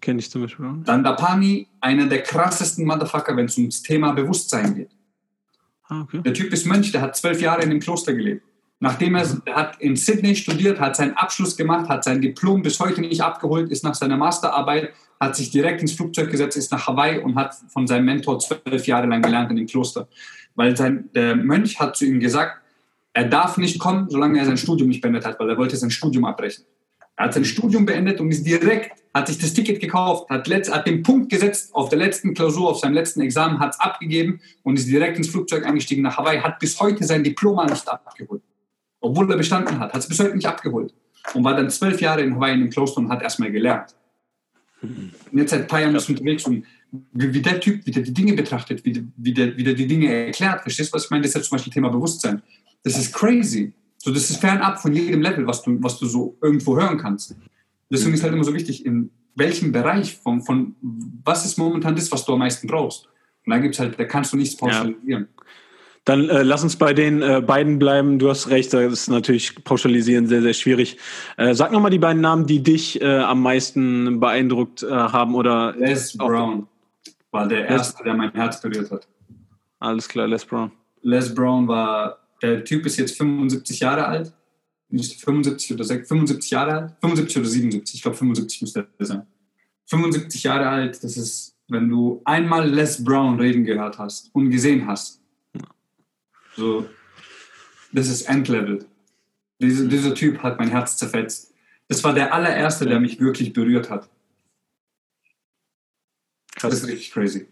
Kenne ich zum Beispiel auch. Dandapani, einer der krassesten Motherfucker, wenn es ums Thema Bewusstsein geht. Ah, okay. Der Typ ist Mönch, der hat zwölf Jahre in dem Kloster gelebt. Nachdem er, er hat in Sydney studiert, hat seinen Abschluss gemacht, hat sein Diplom bis heute nicht abgeholt, ist nach seiner Masterarbeit, hat sich direkt ins Flugzeug gesetzt, ist nach Hawaii und hat von seinem Mentor zwölf Jahre lang gelernt in dem Kloster. Weil sein, der Mönch hat zu ihm gesagt, er darf nicht kommen, solange er sein Studium nicht beendet hat, weil er wollte sein Studium abbrechen. Er hat sein Studium beendet und ist direkt, hat sich das Ticket gekauft, hat, letzt, hat den Punkt gesetzt auf der letzten Klausur, auf seinem letzten Examen, hat es abgegeben und ist direkt ins Flugzeug eingestiegen nach Hawaii, hat bis heute sein Diploma nicht abgeholt. Obwohl er bestanden hat, hat es bis heute nicht abgeholt. Und war dann zwölf Jahre in Hawaii in dem Kloster und hat erstmal gelernt. Und jetzt seit ein paar Jahren ist unterwegs und wie, der Typ, wie der die Dinge betrachtet, wie, wie, der, wie der die Dinge erklärt. Verstehst du, was ich meine? Das ist ja zum Beispiel Thema Bewusstsein. Das ist crazy. So, das ist fernab von jedem Level, was du, was du so irgendwo hören kannst. Deswegen ist halt immer so wichtig, in welchem Bereich von, von was ist momentan das, was du am meisten brauchst. Und da gibt's halt, da kannst du nichts pauschalisieren. Ja. Dann äh, lass uns bei den äh, beiden bleiben. Du hast recht, das ist natürlich pauschalisieren sehr, sehr schwierig. Äh, sag nochmal die beiden Namen, die dich äh, am meisten beeindruckt äh, haben oder. Les Brown war der erste, der mein Herz berührt hat. Alles klar, Les Brown. Les Brown war der Typ ist jetzt 75 Jahre alt. Müsste 75 oder 6, 75 Jahre alt. 75 oder 77. Ich glaube, 75 müsste er sein. 75 Jahre alt, das ist, wenn du einmal Les Brown reden gehört hast und gesehen hast. So, das ist Endlevel. Diese, dieser Typ hat mein Herz zerfetzt. Das war der allererste, der mich wirklich berührt hat. Das ist richtig crazy.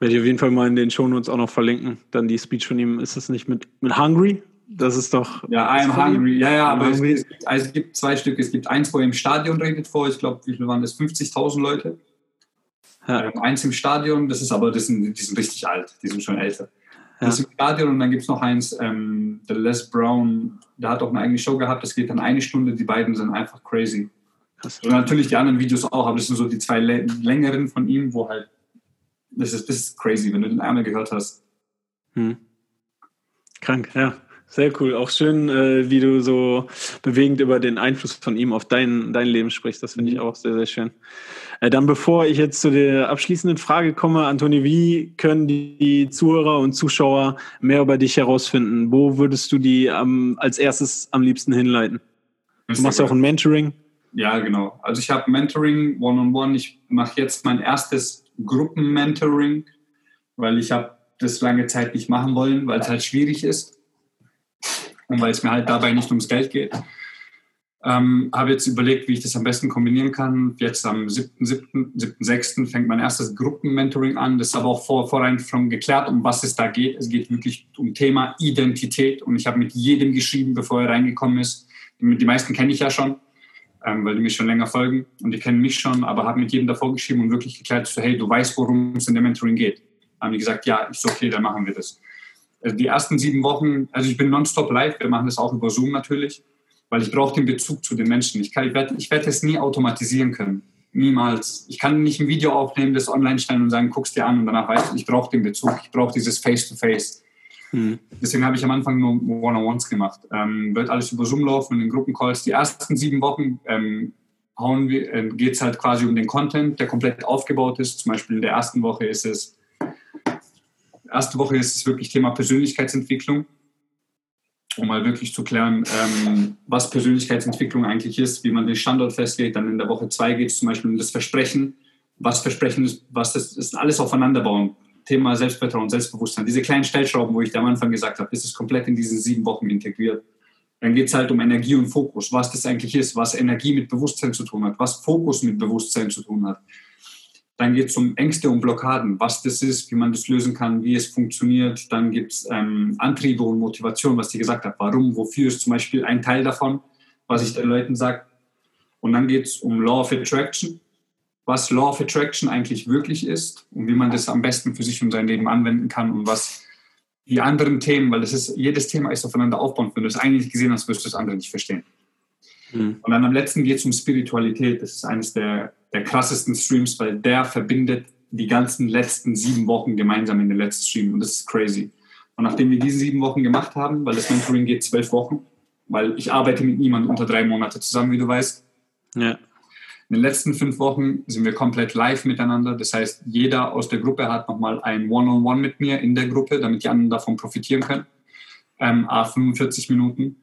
Werde ich auf jeden Fall mal in den Shownotes auch noch verlinken. Dann die Speech von ihm. Ist das nicht mit, mit Hungry? Das ist doch. Ja, I'm hungry. Ja, ja, aber es, es, gibt, also es gibt zwei Stücke. Es gibt eins, wo er im Stadion redet vor. Ich glaube, wie viel waren das? 50.000 Leute. Ja. Ähm, eins im Stadion. Das ist aber, das sind, die sind richtig alt. Die sind schon älter. Ja. Das ist im Stadion und dann gibt es noch eins, ähm, der Les Brown, der hat auch eine eigene Show gehabt. Das geht dann eine Stunde. Die beiden sind einfach crazy. Und natürlich die anderen Videos auch, aber das sind so die zwei längeren von ihm, wo halt das ist, das ist crazy, wenn du den einmal gehört hast. Hm. Krank, ja. Sehr cool. Auch schön, äh, wie du so bewegend über den Einfluss von ihm auf dein, dein Leben sprichst. Das finde ich mhm. auch sehr, sehr schön. Äh, dann, bevor ich jetzt zu der abschließenden Frage komme, Antoni, wie können die Zuhörer und Zuschauer mehr über dich herausfinden? Wo würdest du die ähm, als erstes am liebsten hinleiten? Du machst ja auch ein Mentoring. Ja, genau. Also ich habe Mentoring One-on-One. -on -one. Ich mache jetzt mein erstes Gruppenmentoring, weil ich habe das lange Zeit nicht machen wollen, weil es halt schwierig ist. Und weil es mir halt dabei nicht ums Geld geht, ähm, habe jetzt überlegt, wie ich das am besten kombinieren kann. Jetzt am 7.7., 7.6. fängt mein erstes Gruppenmentoring an. Das ist aber auch vor, vorhin schon geklärt, um was es da geht. Es geht wirklich um Thema Identität. Und ich habe mit jedem geschrieben, bevor er reingekommen ist. Die meisten kenne ich ja schon, ähm, weil die mich schon länger folgen. Und die kennen mich schon, aber habe mit jedem davor geschrieben und wirklich geklärt, so, hey, du weißt, worum es in der Mentoring geht. Haben die gesagt, ja, ist okay, dann machen wir das. Also die ersten sieben Wochen, also ich bin nonstop live, wir machen das auch über Zoom natürlich weil ich brauche den Bezug zu den Menschen. Ich, ich werde ich werd es nie automatisieren können. Niemals. Ich kann nicht ein Video aufnehmen, das online stellen und sagen, guck's dir an und danach weißt du, ich brauche den Bezug, ich brauche dieses Face-to-Face. Mhm. Deswegen habe ich am Anfang nur One-on-Ones gemacht. Ähm, wird alles über Zoom laufen und in Gruppencalls. Die ersten sieben Wochen ähm, äh, geht es halt quasi um den Content, der komplett aufgebaut ist. Zum Beispiel in der ersten Woche ist es, erste Woche ist es wirklich Thema Persönlichkeitsentwicklung um mal wirklich zu klären, ähm, was Persönlichkeitsentwicklung eigentlich ist, wie man den Standort festlegt. Dann in der Woche zwei geht es zum Beispiel um das Versprechen. Was Versprechen ist, was das ist, alles aufeinander bauen. Thema Selbstvertrauen, Selbstbewusstsein. Diese kleinen Stellschrauben, wo ich am Anfang gesagt habe, ist es komplett in diesen sieben Wochen integriert. Dann geht es halt um Energie und Fokus, was das eigentlich ist, was Energie mit Bewusstsein zu tun hat, was Fokus mit Bewusstsein zu tun hat. Dann geht es um Ängste und Blockaden, was das ist, wie man das lösen kann, wie es funktioniert. Dann gibt es ähm, Antriebe und Motivation, was ich gesagt habe. Warum, wofür ist zum Beispiel ein Teil davon, was ich den Leuten sage. Und dann geht es um Law of Attraction, was Law of Attraction eigentlich wirklich ist und wie man das am besten für sich und sein Leben anwenden kann und was die anderen Themen, weil das ist, jedes Thema ist aufeinander aufbauend. Wenn du das eine nicht gesehen hast, wirst du das andere nicht verstehen. Mhm. Und dann am letzten geht es um Spiritualität. Das ist eines der der krassesten Streams, weil der verbindet die ganzen letzten sieben Wochen gemeinsam in den letzten Stream und das ist crazy. Und nachdem wir diese sieben Wochen gemacht haben, weil das Mentoring geht zwölf Wochen, weil ich arbeite mit niemandem unter drei Monate zusammen, wie du weißt. Ja. In den letzten fünf Wochen sind wir komplett live miteinander. Das heißt, jeder aus der Gruppe hat nochmal ein One-on-One -on -One mit mir in der Gruppe, damit die anderen davon profitieren können. Ähm, 45 Minuten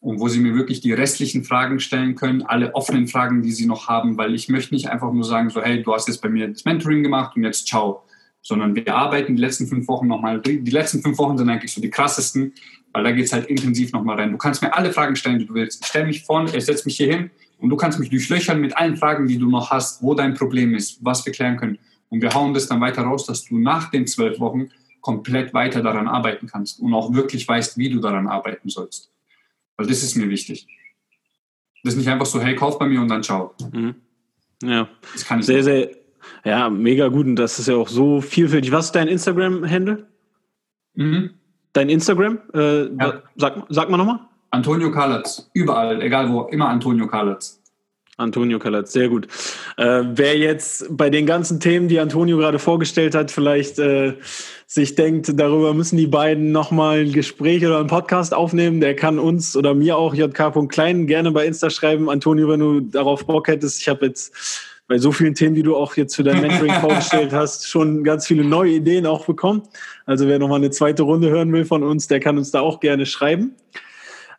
und wo sie mir wirklich die restlichen Fragen stellen können, alle offenen Fragen, die sie noch haben, weil ich möchte nicht einfach nur sagen, so hey, du hast jetzt bei mir das Mentoring gemacht und jetzt ciao, sondern wir arbeiten die letzten fünf Wochen nochmal, die letzten fünf Wochen sind eigentlich so die krassesten, weil da geht es halt intensiv nochmal rein. Du kannst mir alle Fragen stellen, die du willst. Ich stelle mich vorne, ich setze mich hier hin und du kannst mich durchlöchern mit allen Fragen, die du noch hast, wo dein Problem ist, was wir klären können. Und wir hauen das dann weiter raus, dass du nach den zwölf Wochen komplett weiter daran arbeiten kannst und auch wirklich weißt, wie du daran arbeiten sollst. Weil das ist mir wichtig. Das ist nicht einfach so, hey, kauf bei mir und dann ciao. Mhm. Ja. Das kann ich sehr, nicht. sehr, ja, mega gut. Und das ist ja auch so vielfältig. Was ist dein Instagram-Handle? Mhm. Dein Instagram? Äh, ja. sag, sag mal nochmal. Antonio Kalatz. Überall, egal wo, immer Antonio Kalatz. Antonio Kalatz, sehr gut. Äh, wer jetzt bei den ganzen Themen, die Antonio gerade vorgestellt hat, vielleicht äh, sich denkt, darüber müssen die beiden nochmal ein Gespräch oder einen Podcast aufnehmen, der kann uns oder mir auch jk.klein gerne bei Insta schreiben. Antonio, wenn du darauf Bock hättest, ich habe jetzt bei so vielen Themen, die du auch jetzt für dein Mentoring <laughs> vorgestellt hast, schon ganz viele neue Ideen auch bekommen. Also wer nochmal eine zweite Runde hören will von uns, der kann uns da auch gerne schreiben.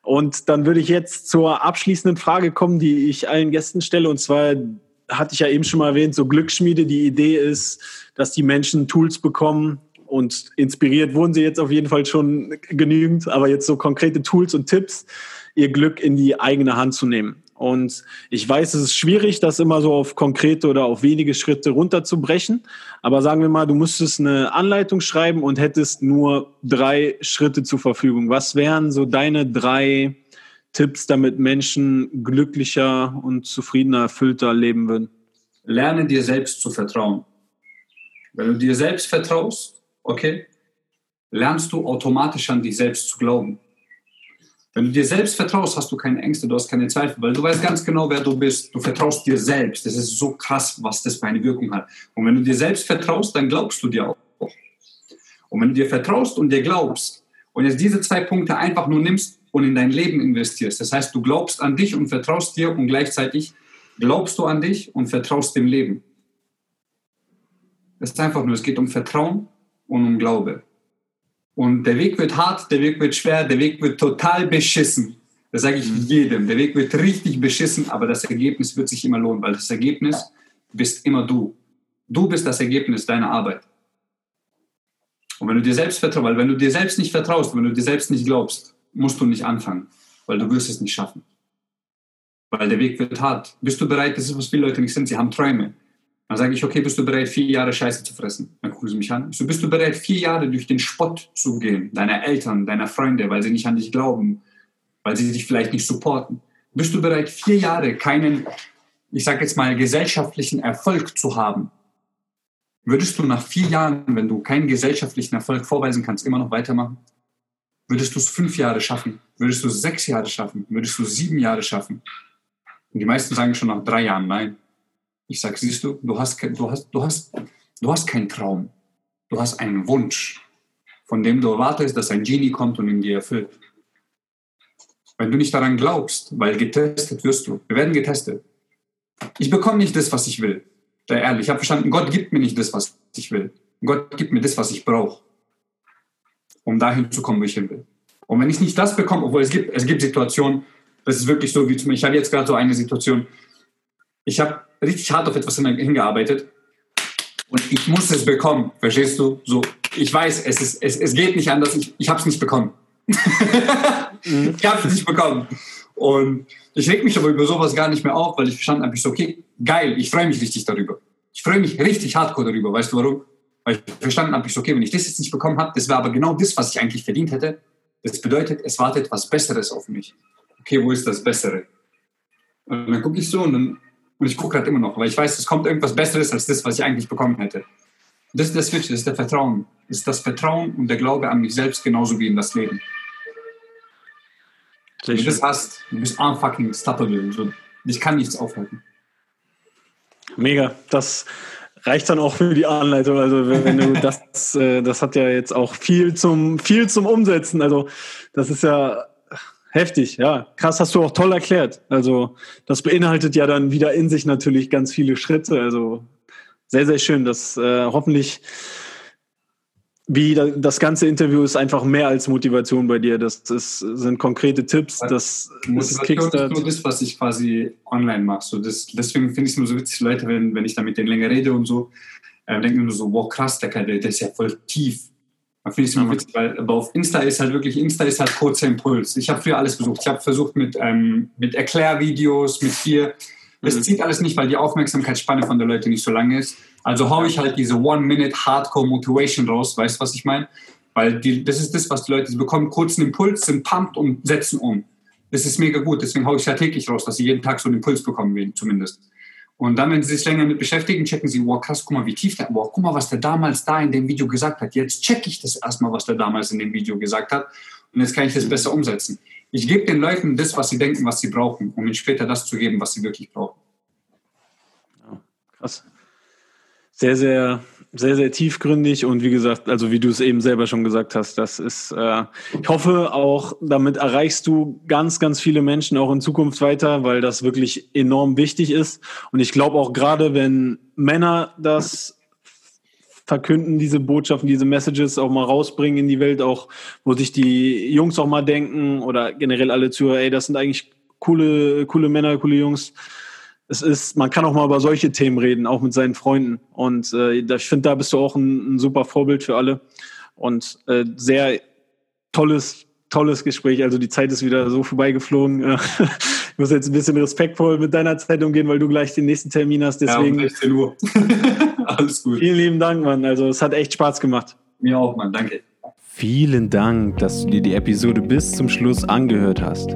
Und dann würde ich jetzt zur abschließenden Frage kommen, die ich allen Gästen stelle. Und zwar hatte ich ja eben schon mal erwähnt, so Glücksschmiede, die Idee ist, dass die Menschen Tools bekommen und inspiriert wurden sie jetzt auf jeden Fall schon genügend, aber jetzt so konkrete Tools und Tipps, ihr Glück in die eigene Hand zu nehmen. Und ich weiß, es ist schwierig, das immer so auf konkrete oder auf wenige Schritte runterzubrechen. Aber sagen wir mal, du müsstest eine Anleitung schreiben und hättest nur drei Schritte zur Verfügung. Was wären so deine drei Tipps, damit Menschen glücklicher und zufriedener, erfüllter leben würden? Lerne dir selbst zu vertrauen. Wenn du dir selbst vertraust, okay, lernst du automatisch an dich selbst zu glauben. Wenn du dir selbst vertraust, hast du keine Ängste, du hast keine Zweifel, weil du weißt ganz genau, wer du bist. Du vertraust dir selbst. Das ist so krass, was das für eine Wirkung hat. Und wenn du dir selbst vertraust, dann glaubst du dir auch. Und wenn du dir vertraust und dir glaubst und jetzt diese zwei Punkte einfach nur nimmst und in dein Leben investierst, das heißt, du glaubst an dich und vertraust dir und gleichzeitig glaubst du an dich und vertraust dem Leben. Das ist einfach nur, es geht um Vertrauen und um Glaube. Und der Weg wird hart, der Weg wird schwer, der Weg wird total beschissen. Das sage ich mhm. jedem. Der Weg wird richtig beschissen, aber das Ergebnis wird sich immer lohnen, weil das Ergebnis bist immer du. Du bist das Ergebnis deiner Arbeit. Und wenn du dir selbst vertraust, weil wenn du dir selbst nicht vertraust, wenn du dir selbst nicht glaubst, musst du nicht anfangen, weil du wirst es nicht schaffen. Weil der Weg wird hart. Bist du bereit, das ist, was viele Leute nicht sind, sie haben Träume. Dann sage ich, okay, bist du bereit, vier Jahre Scheiße zu fressen? Dann gucken sie mich an. So, bist du bereit, vier Jahre durch den Spott zu gehen, deiner Eltern, deiner Freunde, weil sie nicht an dich glauben, weil sie dich vielleicht nicht supporten? Bist du bereit, vier Jahre keinen, ich sage jetzt mal, gesellschaftlichen Erfolg zu haben? Würdest du nach vier Jahren, wenn du keinen gesellschaftlichen Erfolg vorweisen kannst, immer noch weitermachen? Würdest du es fünf Jahre schaffen? Würdest du es sechs Jahre schaffen? Würdest du sieben Jahre schaffen? Und die meisten sagen schon nach drei Jahren nein. Ich sage, siehst du, du hast, du, hast, du, hast, du hast keinen Traum. Du hast einen Wunsch, von dem du erwartest, dass ein Genie kommt und ihn dir erfüllt. Wenn du nicht daran glaubst, weil getestet wirst du. Wir werden getestet. Ich bekomme nicht das, was ich will. Sei ehrlich, ich habe verstanden, Gott gibt mir nicht das, was ich will. Gott gibt mir das, was ich brauche, um dahin zu kommen, wo ich hin will. Und wenn ich nicht das bekomme, obwohl es gibt, es gibt Situationen, das ist wirklich so wie zum Beispiel, ich habe jetzt gerade so eine Situation, ich habe richtig hart auf etwas hingearbeitet und ich muss es bekommen, verstehst du? So, ich weiß, es, ist, es, es geht nicht anders, ich, ich habe es nicht bekommen. mhm. <laughs> Ich habe es nicht bekommen. Und ich reg mich aber über sowas gar nicht mehr auf, weil ich verstanden habe, ich so, okay, geil, ich freue mich richtig darüber. Ich freue mich richtig hardcore darüber. Weißt du warum? Weil ich verstanden habe, ich so, okay, wenn ich das jetzt nicht bekommen habe, das wäre aber genau das, was ich eigentlich verdient hätte. Das bedeutet, es wartet was Besseres auf mich. Okay, wo ist das Bessere? Und dann gucke ich so und, dann, und ich gucke halt immer noch, weil ich weiß, es kommt irgendwas Besseres als das, was ich eigentlich bekommen hätte. Das ist der Switch, das ist der Vertrauen. Das ist das Vertrauen und der Glaube an mich selbst genauso wie in das Leben. Wenn du das hast, du bist unfucking stoppable. So, dich kann nichts aufhalten. Mega. Das reicht dann auch für die Anleitung. Also wenn du das, äh, das hat ja jetzt auch viel zum, viel zum Umsetzen. Also das ist ja heftig, ja. Krass, hast du auch toll erklärt. Also das beinhaltet ja dann wieder in sich natürlich ganz viele Schritte. Also sehr, sehr schön. Das äh, hoffentlich wie das ganze Interview ist einfach mehr als Motivation bei dir. Das, das sind konkrete Tipps. Das, das Motivation ist nur das, was ich quasi online mache. So das, deswegen finde ich es nur so witzig, Leute, wenn, wenn ich da mit denen länger rede und so, äh, denken nur so, wow, krass, der, der, der ist ja voll tief. Finde ich es immer witzig, weil aber auf Insta ist halt wirklich, Insta ist halt kurzer Impuls. Ich habe früher alles versucht. Ich habe versucht mit, ähm, mit Erklärvideos, mit hier. Das mhm. zieht alles nicht, weil die Aufmerksamkeitsspanne von der Leute nicht so lang ist. Also haue ich halt diese One-Minute Hardcore Motivation raus, weißt du, was ich meine? Weil die, das ist das, was die Leute, sie bekommen kurzen Impuls, sind pumped und setzen um. Das ist mega gut, deswegen haue ich ja täglich raus, dass sie jeden Tag so einen Impuls bekommen, zumindest. Und dann, wenn sie sich länger mit beschäftigen, checken sie, wow, krass, guck mal, wie tief der, wow, guck mal, was der damals da in dem Video gesagt hat. Jetzt checke ich das erstmal, was der damals in dem Video gesagt hat. Und jetzt kann ich das besser umsetzen. Ich gebe den Leuten das, was sie denken, was sie brauchen, um ihnen später das zu geben, was sie wirklich brauchen. Ja, krass sehr, sehr, sehr, sehr tiefgründig und wie gesagt, also wie du es eben selber schon gesagt hast, das ist, äh, ich hoffe auch, damit erreichst du ganz, ganz viele Menschen auch in Zukunft weiter, weil das wirklich enorm wichtig ist. Und ich glaube auch gerade, wenn Männer das verkünden, diese Botschaften, diese Messages auch mal rausbringen in die Welt, auch wo sich die Jungs auch mal denken oder generell alle Zuhörer, ey, das sind eigentlich coole, coole Männer, coole Jungs es ist, man kann auch mal über solche Themen reden, auch mit seinen Freunden. Und äh, ich finde, da bist du auch ein, ein, super Vorbild für alle. Und äh, sehr tolles, tolles Gespräch. Also die Zeit ist wieder so vorbeigeflogen. <laughs> ich muss jetzt ein bisschen respektvoll mit deiner Zeit umgehen, weil du gleich den nächsten Termin hast. Deswegen. Ja, um 16 Uhr. <laughs> Alles gut. Vielen lieben Dank, Mann. Also es hat echt Spaß gemacht. Mir auch, Mann. Danke. Vielen Dank, dass du dir die Episode bis zum Schluss angehört hast.